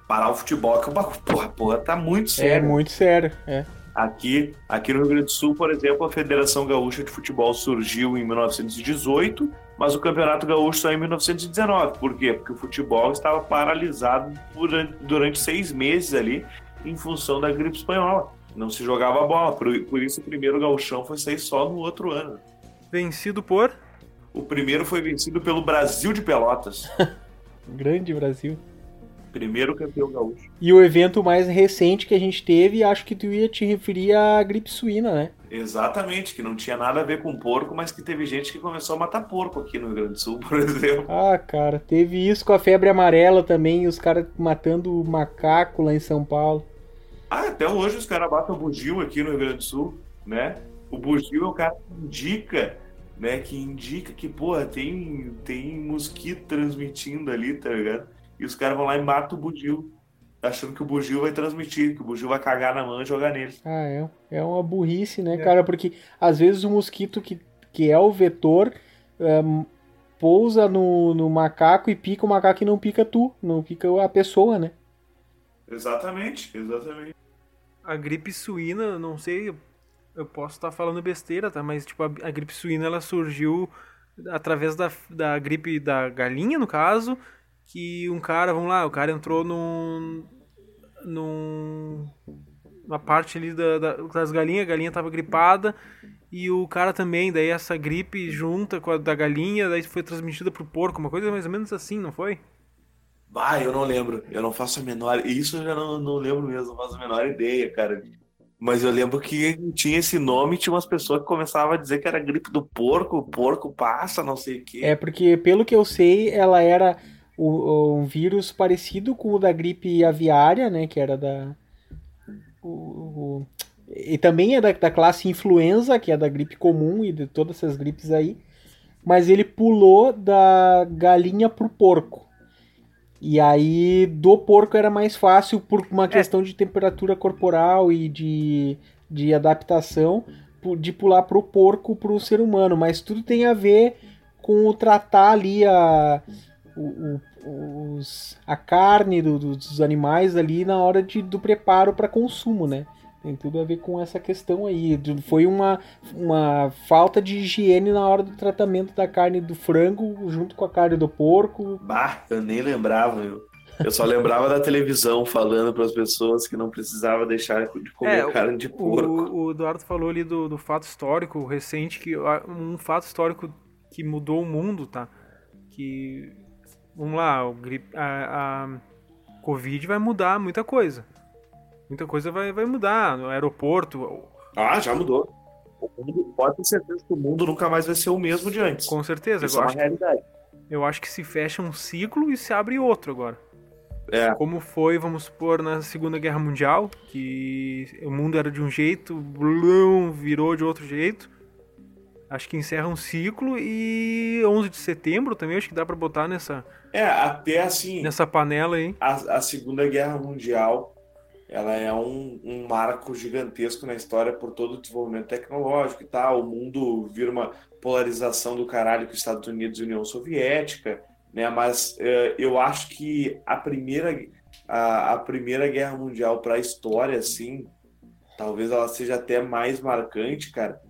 Parar o futebol, que é uma porra, porra, tá muito É sério. muito sério, é. Aqui, aqui no Rio Grande do Sul, por exemplo, a Federação Gaúcha de Futebol surgiu em 1918, mas o Campeonato Gaúcho só em 1919. Por quê? Porque o futebol estava paralisado durante, durante seis meses ali, em função da gripe espanhola. Não se jogava bola, por, por isso o primeiro gauchão foi sair só no outro ano. Vencido por. O primeiro foi vencido pelo Brasil de Pelotas, Grande Brasil. Primeiro campeão gaúcho. E o evento mais recente que a gente teve, acho que tu ia te referir à gripe suína, né? Exatamente, que não tinha nada a ver com porco, mas que teve gente que começou a matar porco aqui no Rio Grande do Sul, por exemplo. Ah, cara, teve isso com a febre amarela também, os caras matando macaco lá em São Paulo. Ah, até hoje os caras batem o bugio aqui no Rio Grande do Sul, né? O bugio é o cara que indica, né? Que indica que, porra, tem, tem mosquito transmitindo ali, tá ligado? E os caras vão lá e matam o bugio, achando que o bugio vai transmitir, que o bugio vai cagar na mão e jogar nele. Ah, é, é uma burrice, né, cara? Porque às vezes o mosquito que, que é o vetor ehm, pousa no, no macaco e pica o macaco e não pica tu, não pica a pessoa, né? Exatamente, exatamente. A gripe suína, não sei, eu posso estar falando besteira, tá? Mas, tipo, a, a gripe suína, ela surgiu através da, da gripe da galinha, no caso, que um cara, vamos lá, o cara entrou num... num... uma parte ali da, da- das galinhas, a galinha tava gripada, e o cara também, daí essa gripe junta com a da galinha, daí foi transmitida pro porco, uma coisa mais ou menos assim, não foi? Ah, eu não lembro, eu não faço a menor. Isso eu já não, não lembro mesmo, não faço a menor ideia, cara. Mas eu lembro que tinha esse nome e tinha umas pessoas que começavam a dizer que era gripe do porco, o porco passa, não sei o quê. É porque, pelo que eu sei, ela era o- um vírus parecido com o da gripe aviária, né? Que era da. o- o- e também é da, da classe influenza, que é da gripe comum e de todas essas gripes aí. Mas ele pulou da galinha pro porco. E aí, do porco era mais fácil por uma questão de temperatura corporal e de, de adaptação de pular pro porco pro ser humano. Mas tudo tem a ver com o tratar ali a, o- o- os, a carne do- do- dos animais ali na hora de, do preparo para consumo, né? Tem tudo a ver com essa questão aí. Foi uma, uma falta de higiene na hora do tratamento da carne do frango junto com a carne do porco. Bah, eu nem lembrava, eu. Eu só lembrava da televisão falando para as pessoas que não precisava deixar de comer É, carne de porco. O, o Eduardo falou ali do, do fato histórico recente, que ah, um fato histórico que mudou o mundo, tá? Que, vamos lá, o gripe, a, a Covid vai mudar muita coisa. Muita coisa vai, vai mudar no aeroporto, Ah, já mudou. O mundo, pode ter certeza que o mundo nunca mais vai ser o mesmo de antes. com certeza. Isso Eu é uma acho, realidade. eu acho que se fecha um ciclo e se abre outro agora. É. Como foi, vamos supor, na Segunda Guerra Mundial, que o mundo era de um jeito, blum, virou de outro jeito. Acho que encerra um ciclo e 11 de setembro também, acho que dá pra botar nessa, É, até assim, nessa panela aí. a, a Segunda Guerra Mundial, ela é um, um marco gigantesco na história por todo o desenvolvimento tecnológico e tal. O mundo vira uma polarização do caralho com os Estados Unidos e União Soviética, né? Mas eh, eu acho que a primeira, a, a primeira Guerra Mundial para a história, assim, talvez ela seja até mais marcante, cara,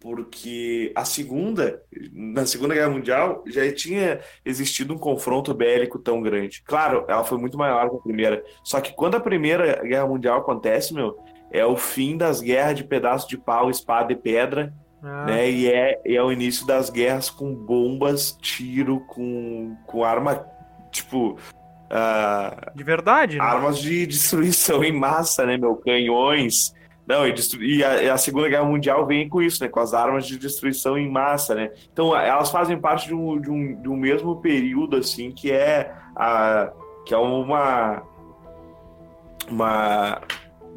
porque a segunda, na Segunda Guerra Mundial, já tinha existido um confronto bélico tão grande. Claro, ela foi muito maior que a primeira. Só que quando a Primeira Guerra Mundial acontece, meu, é o fim das guerras de pedaço de pau, espada e pedra, Ah, né? E é, é o início das guerras com bombas, tiro, com, com arma, tipo, ah, De verdade, né? armas de destruição em massa, né, meu? Canhões. Não, e, e a, a Segunda Guerra Mundial vem com isso, né? Com as armas de destruição em massa, né? Então, elas fazem parte de um, de um, de um mesmo período, assim, que é, a, que é uma... Uma...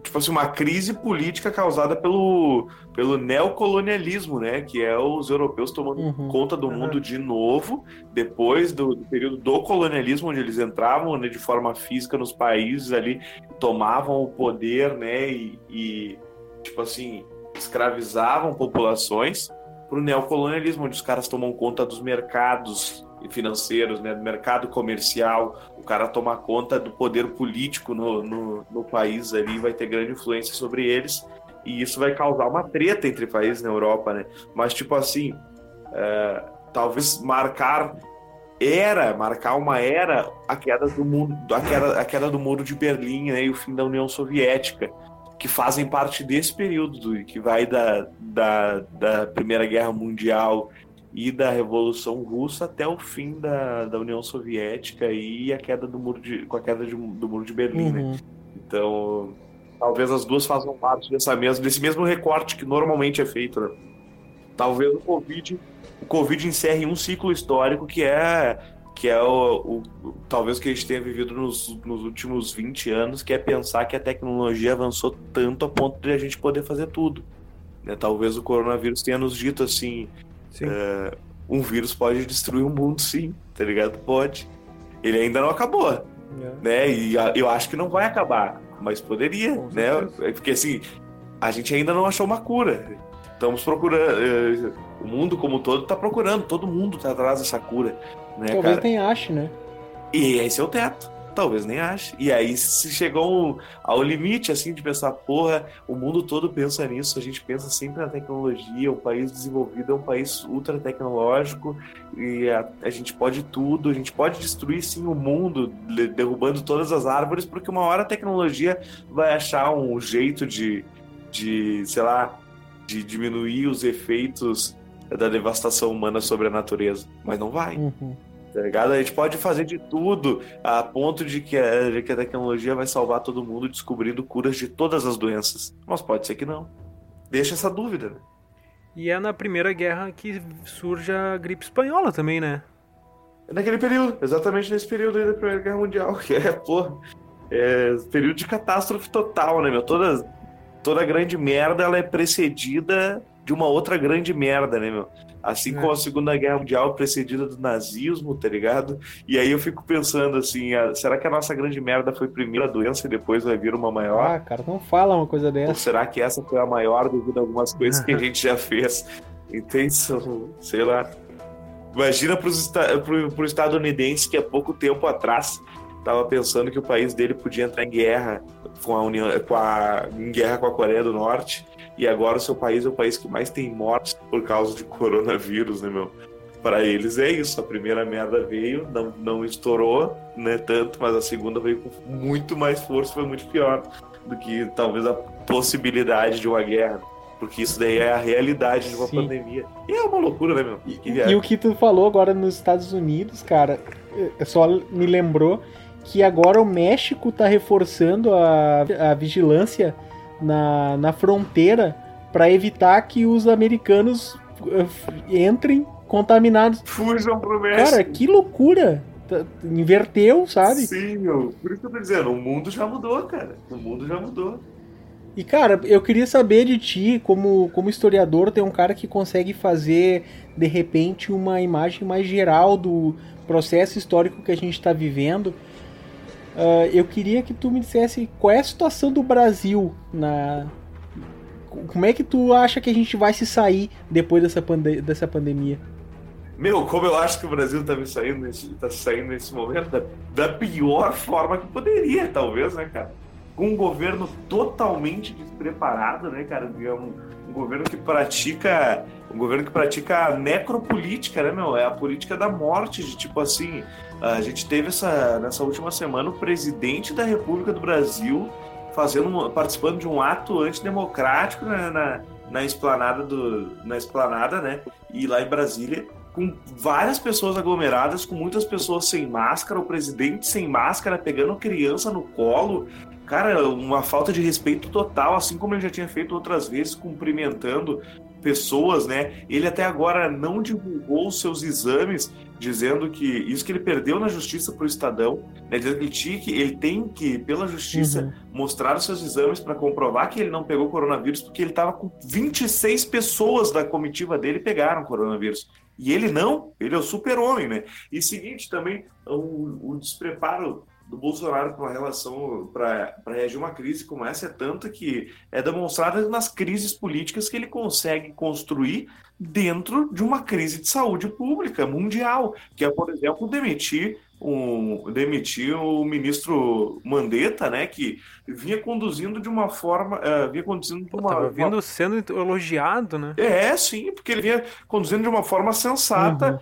Tipo assim, uma crise política causada pelo, pelo neocolonialismo, né? Que é os europeus tomando Uhum. conta do Uhum. mundo de novo, depois do, do período do colonialismo, onde eles entravam né, de forma física nos países ali, tomavam o poder, né? E, e, tipo assim, escravizavam populações para o neocolonialismo, onde os caras tomam conta dos mercados financeiros, né? Do mercado comercial, o cara toma conta do poder político no, no, no país ali, vai ter grande influência sobre eles. E isso vai causar uma treta entre países na Europa, né? Mas, tipo assim, é, talvez marcar era, marcar uma era a queda do mundo, a queda, a queda do muro de Berlim né, e o fim da União Soviética, que fazem parte desse período, do- que vai da, da, da Primeira Guerra Mundial e da Revolução Russa até o fim da, da União Soviética e a queda do muro de, com a queda de- do muro de Berlim, né? Uhum. Então, talvez as duas façam parte dessa mesma, desse mesmo recorte que normalmente é feito. Né? Talvez o Covid, o Covid encerre um ciclo histórico que é que é o, o- o- talvez que a gente tenha vivido nos, nos últimos 20 anos, que é pensar que a tecnologia avançou tanto a ponto de a gente poder fazer tudo. né? Talvez o coronavírus tenha nos dito assim, É, um vírus pode destruir o mundo, sim, tá ligado? Pode. Ele ainda não acabou É. né? E a- eu acho que não vai acabar, mas poderia, Com né? certeza. É Porque assim, a gente ainda não achou uma cura. Estamos procurando, o mundo como um todo está procurando, todo mundo está atrás dessa cura, né, Talvez cara? nem ache, né? E esse é o teto. Talvez nem ache. E aí se chegou ao limite, assim, de pensar, porra, o mundo todo pensa nisso, a gente pensa sempre na tecnologia, um país desenvolvido é um país ultra tecnológico, e a, a gente pode tudo, a gente pode destruir sim o mundo, derrubando todas as árvores, porque uma hora a tecnologia vai achar um jeito de, de sei lá, de diminuir os efeitos da devastação humana sobre a natureza. Mas não vai. Uhum. Tá ligado? A gente pode fazer de tudo a ponto de que, a, de que a tecnologia vai salvar todo mundo descobrindo curas de todas as doenças. Mas pode ser que não. Deixa essa dúvida, né? E é na Primeira Guerra que surge a gripe espanhola também, né? É naquele período, exatamente nesse período aí da Primeira Guerra Mundial, que é, pô, é período de catástrofe total, né, meu? Toda, toda grande merda, ela é precedida de uma outra grande merda, né, meu? Assim É. como a Segunda Guerra Mundial precedida do nazismo, tá ligado? E aí eu fico pensando assim, ah, será que a nossa grande merda foi primeiro a doença e depois vai vir uma maior? Ah, cara, não fala uma coisa Ou dessa. será que essa foi a maior devido a algumas coisas que a gente já fez? Entende? Sei lá. Imagina para o estadunidense que há pouco tempo atrás estava pensando que o país dele podia entrar em guerra com a União, com a, em guerra com a Coreia do Norte e agora o seu país é o país que mais tem mortes por causa de coronavírus, né, meu? Para eles é isso. A primeira merda veio, não, não estourou, né, tanto, mas a segunda veio com muito mais força, foi muito pior do que talvez a possibilidade de uma guerra. Porque isso daí é a realidade de uma Sim. pandemia. E é uma loucura, né, meu? Que E viagem. o que tu falou agora nos Estados Unidos, cara, eh, só me lembrou que agora o México tá reforçando a, a vigilância na, na fronteira para evitar que os americanos eh, entrem contaminados. Fujam pro México. Cara, que loucura! Inverteu, sabe? Sim, meu. Por isso que eu tô dizendo, o mundo já mudou, cara. O mundo já mudou. E cara, eu queria saber de ti, como, como historiador, tem um cara que consegue fazer de repente uma imagem mais geral do processo histórico que a gente está vivendo. Ah, eu queria que tu me dissesse qual é a situação do Brasil na. Como é que tu acha que a gente vai se sair depois dessa, pande dessa pandemia? Meu, como eu acho que o Brasil tá me saindo nesse, tá saindo nesse momento da, da pior forma que poderia, talvez, né, cara? Com um governo totalmente despreparado, né, cara? Um, um governo que pratica. Um governo que pratica a necropolítica, né, meu? É a política da morte, de tipo assim. A gente teve essa, nessa última semana o presidente da República do Brasil fazendo, participando de um ato antidemocrático na, na, na esplanada do. Na esplanada, né? E lá em Brasília, com várias pessoas aglomeradas, com muitas pessoas sem máscara, o presidente sem máscara, pegando criança no colo. Cara, uma falta de respeito total, assim como ele já tinha feito outras vezes, cumprimentando pessoas, né? Ele até agora não divulgou os seus exames, dizendo que isso que ele perdeu na justiça pro Estadão, né? Dizendo que ele, tinha que, ele tem que, pela justiça, Uhum. mostrar os seus exames para comprovar que ele não pegou coronavírus, porque ele estava com 26 pessoas da comitiva dele pegaram coronavírus. E ele não, ele é o super-homem, né? E seguinte, também, o, o despreparo do Bolsonaro com a relação para reagir uma crise como essa é tanta que é demonstrada nas crises políticas que ele consegue construir dentro de uma crise de saúde pública mundial, que é, por exemplo, demitir um, demitir o ministro Mandetta, né, que vinha conduzindo de uma forma, eh, vinha conduzindo de uma, tava uma- vindo sendo elogiado, né? é, sim, porque ele vinha conduzindo de uma forma sensata, Uhum.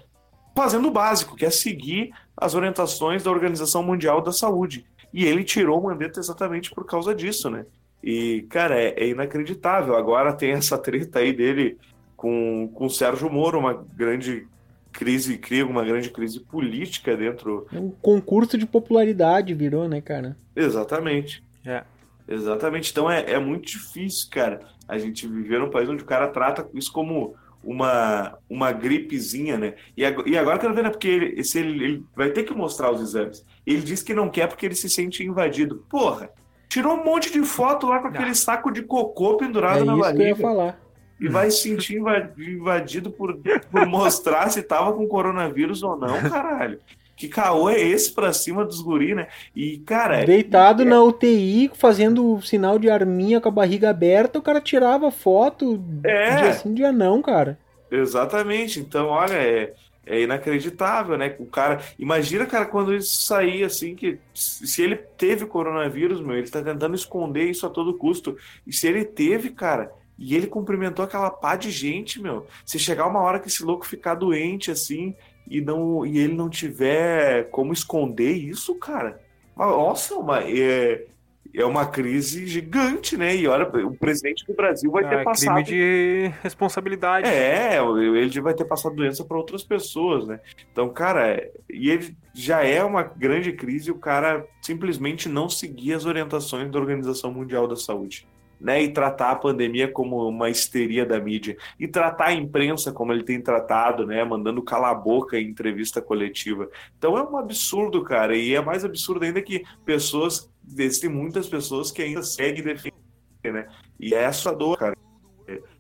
Fazendo o básico, que é seguir as orientações da Organização Mundial da Saúde. E ele tirou o Mandetta exatamente por causa disso, né? E, cara, é, é inacreditável. Agora tem essa treta aí dele com, com o Sérgio Moro, uma grande crise, cria uma grande crise política dentro. Um concurso de popularidade virou, né, cara? Exatamente. É. Exatamente. Então é, é muito difícil, cara, a gente viver num país onde o cara trata isso como uma, uma gripezinha, né? E agora, e agora eu quero ver, né? Porque ele, se ele, ele vai ter que mostrar os exames. Ele diz que não quer porque ele se sente invadido. Porra! Tirou um monte de foto lá com aquele saco de cocô pendurado é na isso que eu ia barriga. falar. E vai se sentir inva- invadido por, por mostrar se tava com coronavírus ou não, caralho. Que caô é esse pra cima dos guri, né? E, cara, Deitado na UTI, fazendo sinal de arminha com a barriga aberta, o cara tirava foto É. dia sim, dia não, cara. Exatamente. Então, olha, é, é inacreditável, né? O cara. Imagina, cara, quando isso sair assim, que se ele teve coronavírus, meu, ele tá tentando esconder isso a todo custo. E se ele teve, cara, e ele cumprimentou aquela pá de gente, meu. Se chegar uma hora que esse louco ficar doente, assim, e não e ele não tiver como esconder isso, cara. Nossa, uma, é, é uma crise gigante, né? E olha, o presidente do Brasil vai ter Ah, passado. crime de responsabilidade. É, ele vai ter passado doença para outras pessoas, né? Então, cara, é- e ele já é uma grande crise, o cara simplesmente não seguir as orientações da Organização Mundial da Saúde, né? E tratar a pandemia como uma histeria da mídia e tratar a imprensa como ele tem tratado, né? Mandando calar a boca em entrevista coletiva. Então é um absurdo, cara, e é mais absurdo ainda que pessoas, existem muitas pessoas que ainda seguem defendendo, né? E é assustador, cara.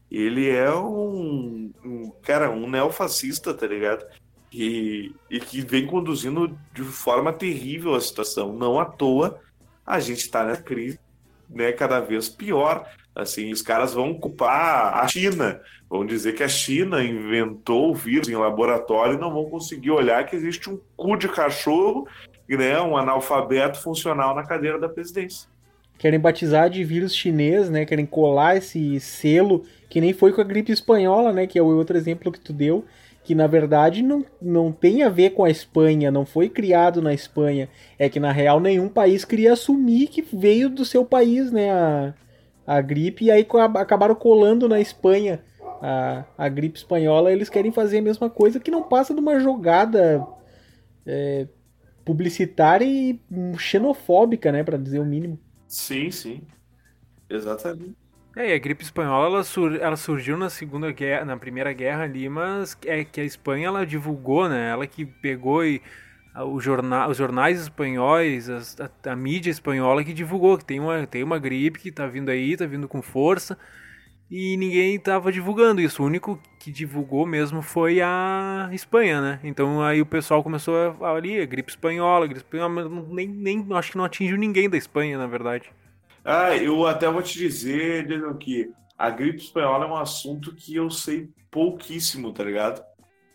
Ele é um, um cara, um neofascista, tá ligado? E, e que vem conduzindo de forma terrível a situação. Não à toa a gente está nessa crise, né, cada vez pior. Assim, os caras vão culpar a China, vão dizer que a China inventou o vírus em laboratório e não vão conseguir olhar que existe um cu de cachorro, né, um analfabeto funcional na cadeira da presidência. Querem batizar de vírus chinês, né? Querem colar esse selo, que nem foi com a gripe espanhola, né? Que é o outro exemplo que tu deu, que na verdade não, não tem a ver com a Espanha, não foi criado na Espanha. É que na real nenhum país queria assumir que veio do seu país, né? A, a gripe, e aí acabaram colando na Espanha a, a gripe espanhola. Eles querem fazer a mesma coisa, que não passa de uma jogada é, publicitária e xenofóbica, né? Para dizer o mínimo. Sim, sim. Exatamente. É, e a gripe espanhola ela, sur- ela surgiu na segunda guerra, na primeira guerra ali, mas é que a Espanha ela divulgou, né? Ela que pegou e a- o os jornais espanhóis, as- a, a mídia espanhola que divulgou que tem uma, tem uma gripe que tá vindo aí, tá vindo com força. E ninguém tava divulgando isso. O único que divulgou mesmo foi a Espanha, né? Então aí o pessoal começou a ali, a gripe espanhola, gripe espanhola, mas nem, nem acho que não atingiu ninguém da Espanha, na verdade. Ah, eu até vou te dizer, Diego, que a gripe espanhola é um assunto que eu sei pouquíssimo, tá ligado?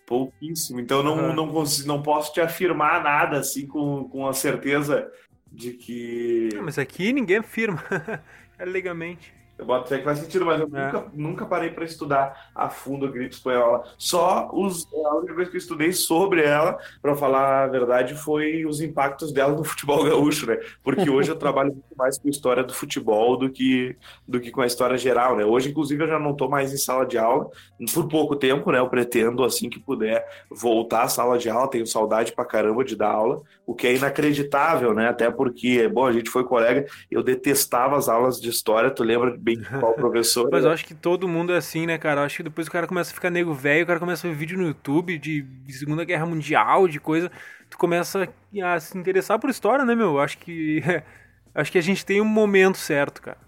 Pouquíssimo. Então eu não, Aham. não, consigo, não posso te afirmar nada assim com, com a certeza de que. Ah, mas aqui ninguém afirma. é legalmente. Eu boto fé que faz sentido, mas eu É. nunca, nunca parei para estudar a fundo a gripe espanhola. Só os, a única coisa que eu estudei sobre ela, para falar a verdade, foi os impactos dela no futebol gaúcho, né? Porque hoje eu trabalho muito mais com a história do futebol do que, do que com a história geral, né? Hoje, inclusive, eu já não estou mais em sala de aula, por pouco tempo, né? Eu pretendo, assim que puder, voltar à sala de aula. Tenho saudade pra caramba de dar aula, o que é inacreditável, né? Até porque, bom, a gente foi colega, eu detestava as aulas de história, tu lembra bem de qual professor? Mas eu acho que todo mundo é assim, né, cara? Eu acho que depois o cara começa a ficar nego velho, o cara começa a ver vídeo no YouTube de Segunda Guerra Mundial, de coisa. Tu começa a se interessar por história, né, meu? Eu acho que. acho que a gente tem um momento certo, cara.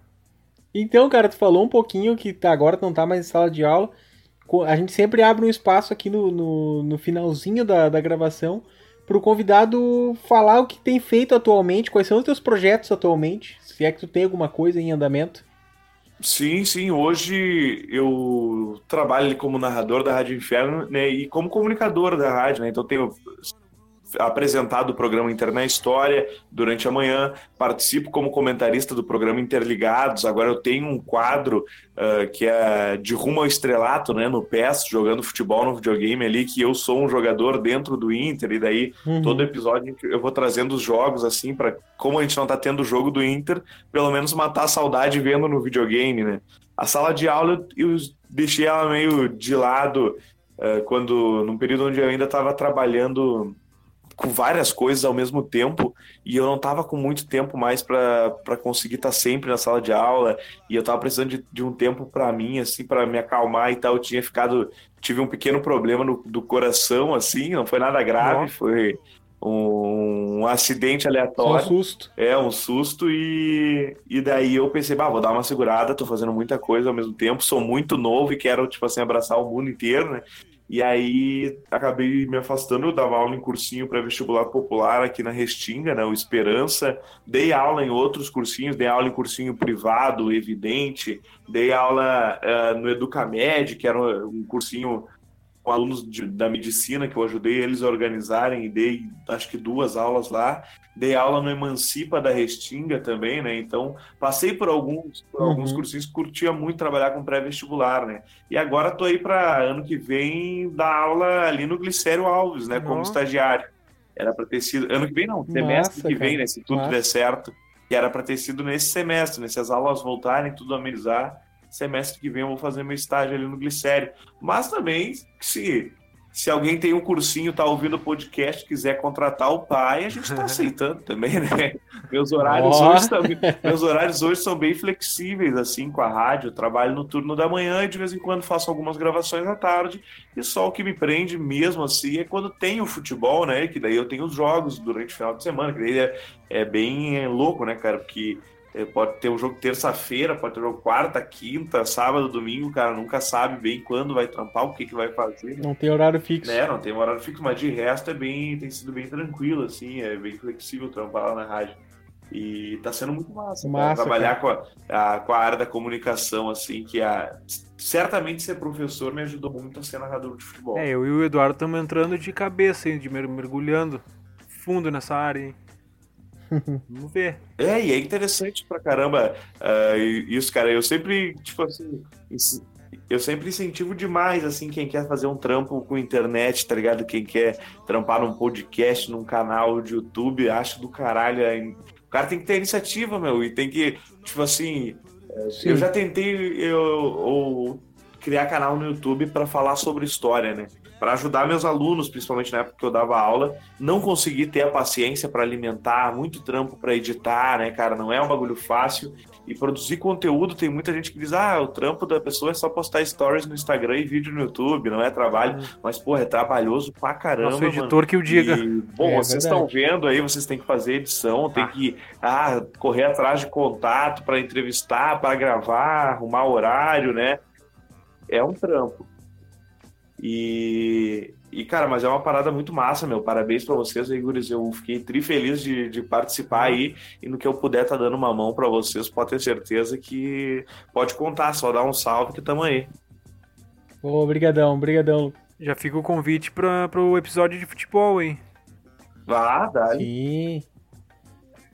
Então, cara, tu falou um pouquinho que tá, agora tu não tá mais em sala de aula. A gente sempre abre um espaço aqui no, no, no finalzinho da, da gravação pro convidado falar o que tem feito atualmente, quais são os teus projetos atualmente, se é que tu tem alguma coisa em andamento. Sim, sim. Hoje eu trabalho como narrador da Rádio Inferno, né, e como comunicador da rádio, né? Então tenho apresentado o programa Interna História durante a manhã, participo como comentarista do programa Interligados. Agora eu tenho um quadro uh, que é de rumo ao estrelato, né, no PES, jogando futebol no videogame ali, que eu sou um jogador dentro do Inter e daí Uhum. todo episódio eu vou trazendo os jogos assim para como a gente não tá tendo o jogo do Inter, pelo menos matar a saudade vendo no videogame, né? A sala de aula eu deixei ela meio de lado eh, quando num período onde eu ainda estava trabalhando com várias coisas ao mesmo tempo e eu não estava com muito tempo mais para conseguir estar sempre na sala de aula e eu estava precisando de, de um tempo para mim assim para me acalmar e tal eu tinha ficado tive um pequeno problema no, do coração assim não foi nada grave Nossa. foi um, um acidente Só um aleatório susto. é, um susto e, e daí eu pensei, bah, vou dar uma segurada, tô fazendo muita coisa ao mesmo tempo, sou muito novo e quero, tipo assim, abraçar o mundo inteiro, né? E aí acabei me afastando, eu dava aula em cursinho pré-vestibular popular aqui na Restinga, né? O Esperança, dei aula em outros cursinhos, dei aula em cursinho privado, evidente, dei aula eh, no Educamed, que era um cursinho com alunos de- da medicina que eu ajudei eles a organizarem e dei acho que duas aulas lá. Dei aula no Emancipa da Restinga também, né? Então, passei por alguns, por Uhum. alguns cursinhos, curtia muito trabalhar com pré-vestibular, né? E agora tô aí para ano que vem dar aula ali no Glicério Alves, né? Como Nossa. estagiário. Era para ter sido. Ano que vem não, semestre Massa, que vem, cara. né? Se tudo Massa. der certo. que era para ter sido nesse semestre, né? Se as aulas voltarem, tudo amenizar, semestre que vem eu vou fazer meu estágio ali no Glicério. Mas também, se, se alguém tem um cursinho, tá ouvindo o podcast, quiser contratar o pai, a gente tá aceitando também, né? Meus horários, Ó. hoje, também, meus horários hoje são bem flexíveis, assim, com a rádio. Eu trabalho no turno da manhã e de vez em quando faço algumas gravações à tarde. E só o que me prende mesmo, assim, é quando tem o futebol, né? Que daí eu tenho os jogos durante o final de semana, que daí é, é bem é, louco, né, cara? Porque pode ter um jogo terça-feira, pode ter um jogo quarta, quinta, sábado, domingo, cara, nunca sabe bem quando vai trampar, o que, que vai fazer. Não tem horário fixo. Né, não tem um horário fixo, mas de resto é bem, tem sido bem tranquilo, assim, é bem flexível trampar lá na rádio. E tá sendo muito massa, Massa, trabalhar com a, a- com a área da comunicação, assim, que a, certamente ser professor me ajudou muito a ser narrador de futebol. É, eu e o Eduardo estamos entrando de cabeça, hein, de mer- mergulhando fundo nessa área, hein. Vamos ver. É, e é interessante pra caramba ah, isso, cara. Eu sempre, tipo assim, eu sempre incentivo demais, assim, quem quer fazer um trampo com internet, tá ligado? Quem quer trampar num podcast, num canal de YouTube, acho do caralho. é O cara tem que ter iniciativa, meu, e tem que, tipo assim, eh, Sim. eu já tentei eu, eu criar canal no YouTube pra falar sobre história, né? Pra ajudar meus alunos, principalmente na época que eu dava aula, não consegui ter a paciência para alimentar, muito trampo para editar, né, cara? Não é um bagulho fácil. E produzir conteúdo, tem muita gente que diz: ah, o trampo da pessoa é só postar stories no Instagram e vídeo no YouTube, não é trabalho. Mas, porra, é trabalhoso pra caramba. Nosso mano. editor que o diga. E, bom, É vocês estão vendo aí, vocês têm que fazer edição, tem Ah. que ah, correr atrás de contato para entrevistar, para gravar, arrumar horário, né? É um trampo. E, e, cara, mas é uma parada muito massa, meu. Parabéns pra vocês aí, guris. Eu fiquei tri feliz de, de participar aí. E no que eu puder tá dando uma mão pra vocês, pode ter certeza que pode contar. Só dá um salve que tamo aí. Obrigadão, obrigadão. Já fica o convite para o episódio de futebol, hein. Vá, dá. Sim.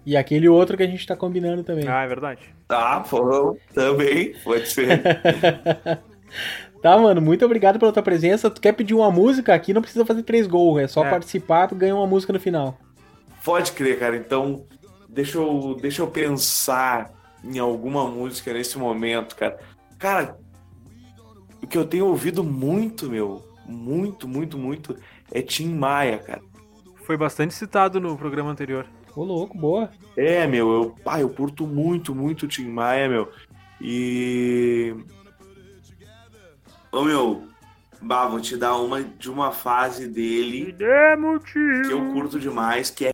E aquele outro que a gente tá combinando também. Ah, é verdade. Tá, pô, também. Pode ser. Tá, mano, muito obrigado pela tua presença. Tu quer pedir uma música aqui, não precisa fazer três gols. É só É. participar, tu ganha uma música no final. Pode crer, cara. Então, deixa eu, deixa eu pensar em alguma música nesse momento, cara. Cara, o que eu tenho ouvido muito, meu, muito, muito, muito, é Tim Maia, cara. Foi bastante citado no programa anterior. Ô, louco, boa. É, meu, eu, pá, eu curto muito, muito o Tim Maia, meu. E. Ô, meu, bah, vou te dar uma de uma fase dele que eu curto demais, que é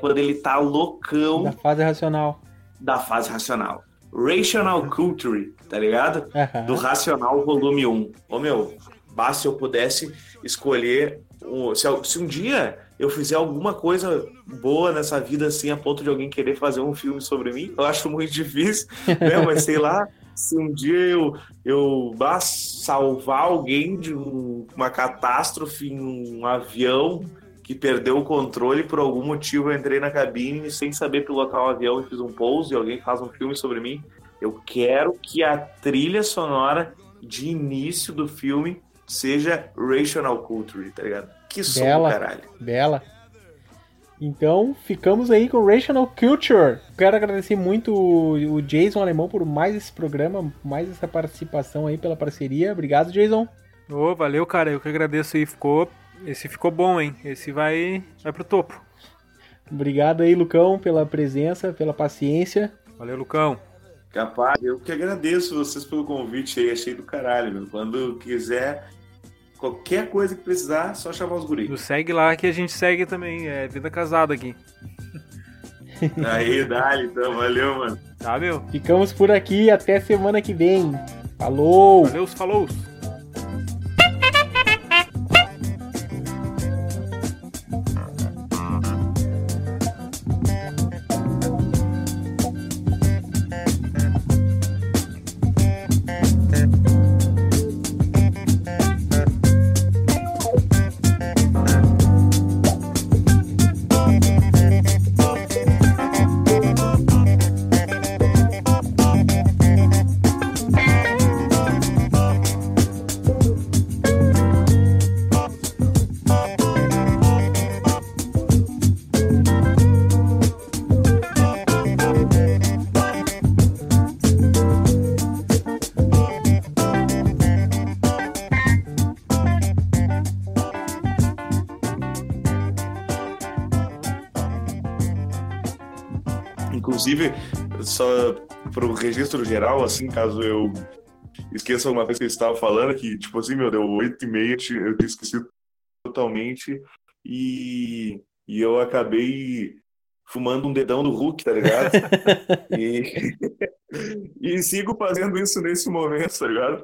quando ele tá loucão. Da fase racional. da fase racional. Rational Culture, tá ligado? Do Racional Volume 1. Ô meu, basta se eu pudesse escolher. um- se, se um dia eu fizer alguma coisa boa nessa vida assim, a ponto de alguém querer fazer um filme sobre mim, eu acho muito difícil, né? Mas sei lá, se um dia eu, eu bah, salvar alguém de um- uma catástrofe em um avião que perdeu o controle por algum motivo eu entrei na cabine sem saber pilotar o avião e fiz um pouso e alguém faz um filme sobre mim. Eu quero que a trilha sonora de início do filme seja Rational Culture, tá ligado? Que som, Bela. caralho. Bela. Então, ficamos aí com Rational Culture. Quero agradecer muito o Jason Alemão por mais esse programa, mais essa participação aí pela parceria. Obrigado, Jason. Ô, valeu, cara. Eu que agradeço aí. Ficou. Esse ficou bom, hein? Esse vai, vai pro topo. Obrigado aí, Lucão, pela presença, pela paciência. Valeu, Lucão. Capaz, eu que agradeço vocês pelo convite aí, achei do caralho, meu. Quando quiser, qualquer coisa que precisar, só chamar os guris. Nos segue lá que a gente segue também. É vida casada aqui. Aí, dali, então, valeu, mano. Tá, meu? Ficamos por aqui, até semana que vem. Falou! Valeu, falou! Inclusive, só pro registro geral, assim, caso eu esqueça alguma coisa que eu estava falando, que, tipo assim, meu, deu oito e meia, eu tinha esquecido totalmente, e, e eu acabei fumando um dedão do Hulk, tá ligado? e, e sigo fazendo isso nesse momento, tá ligado?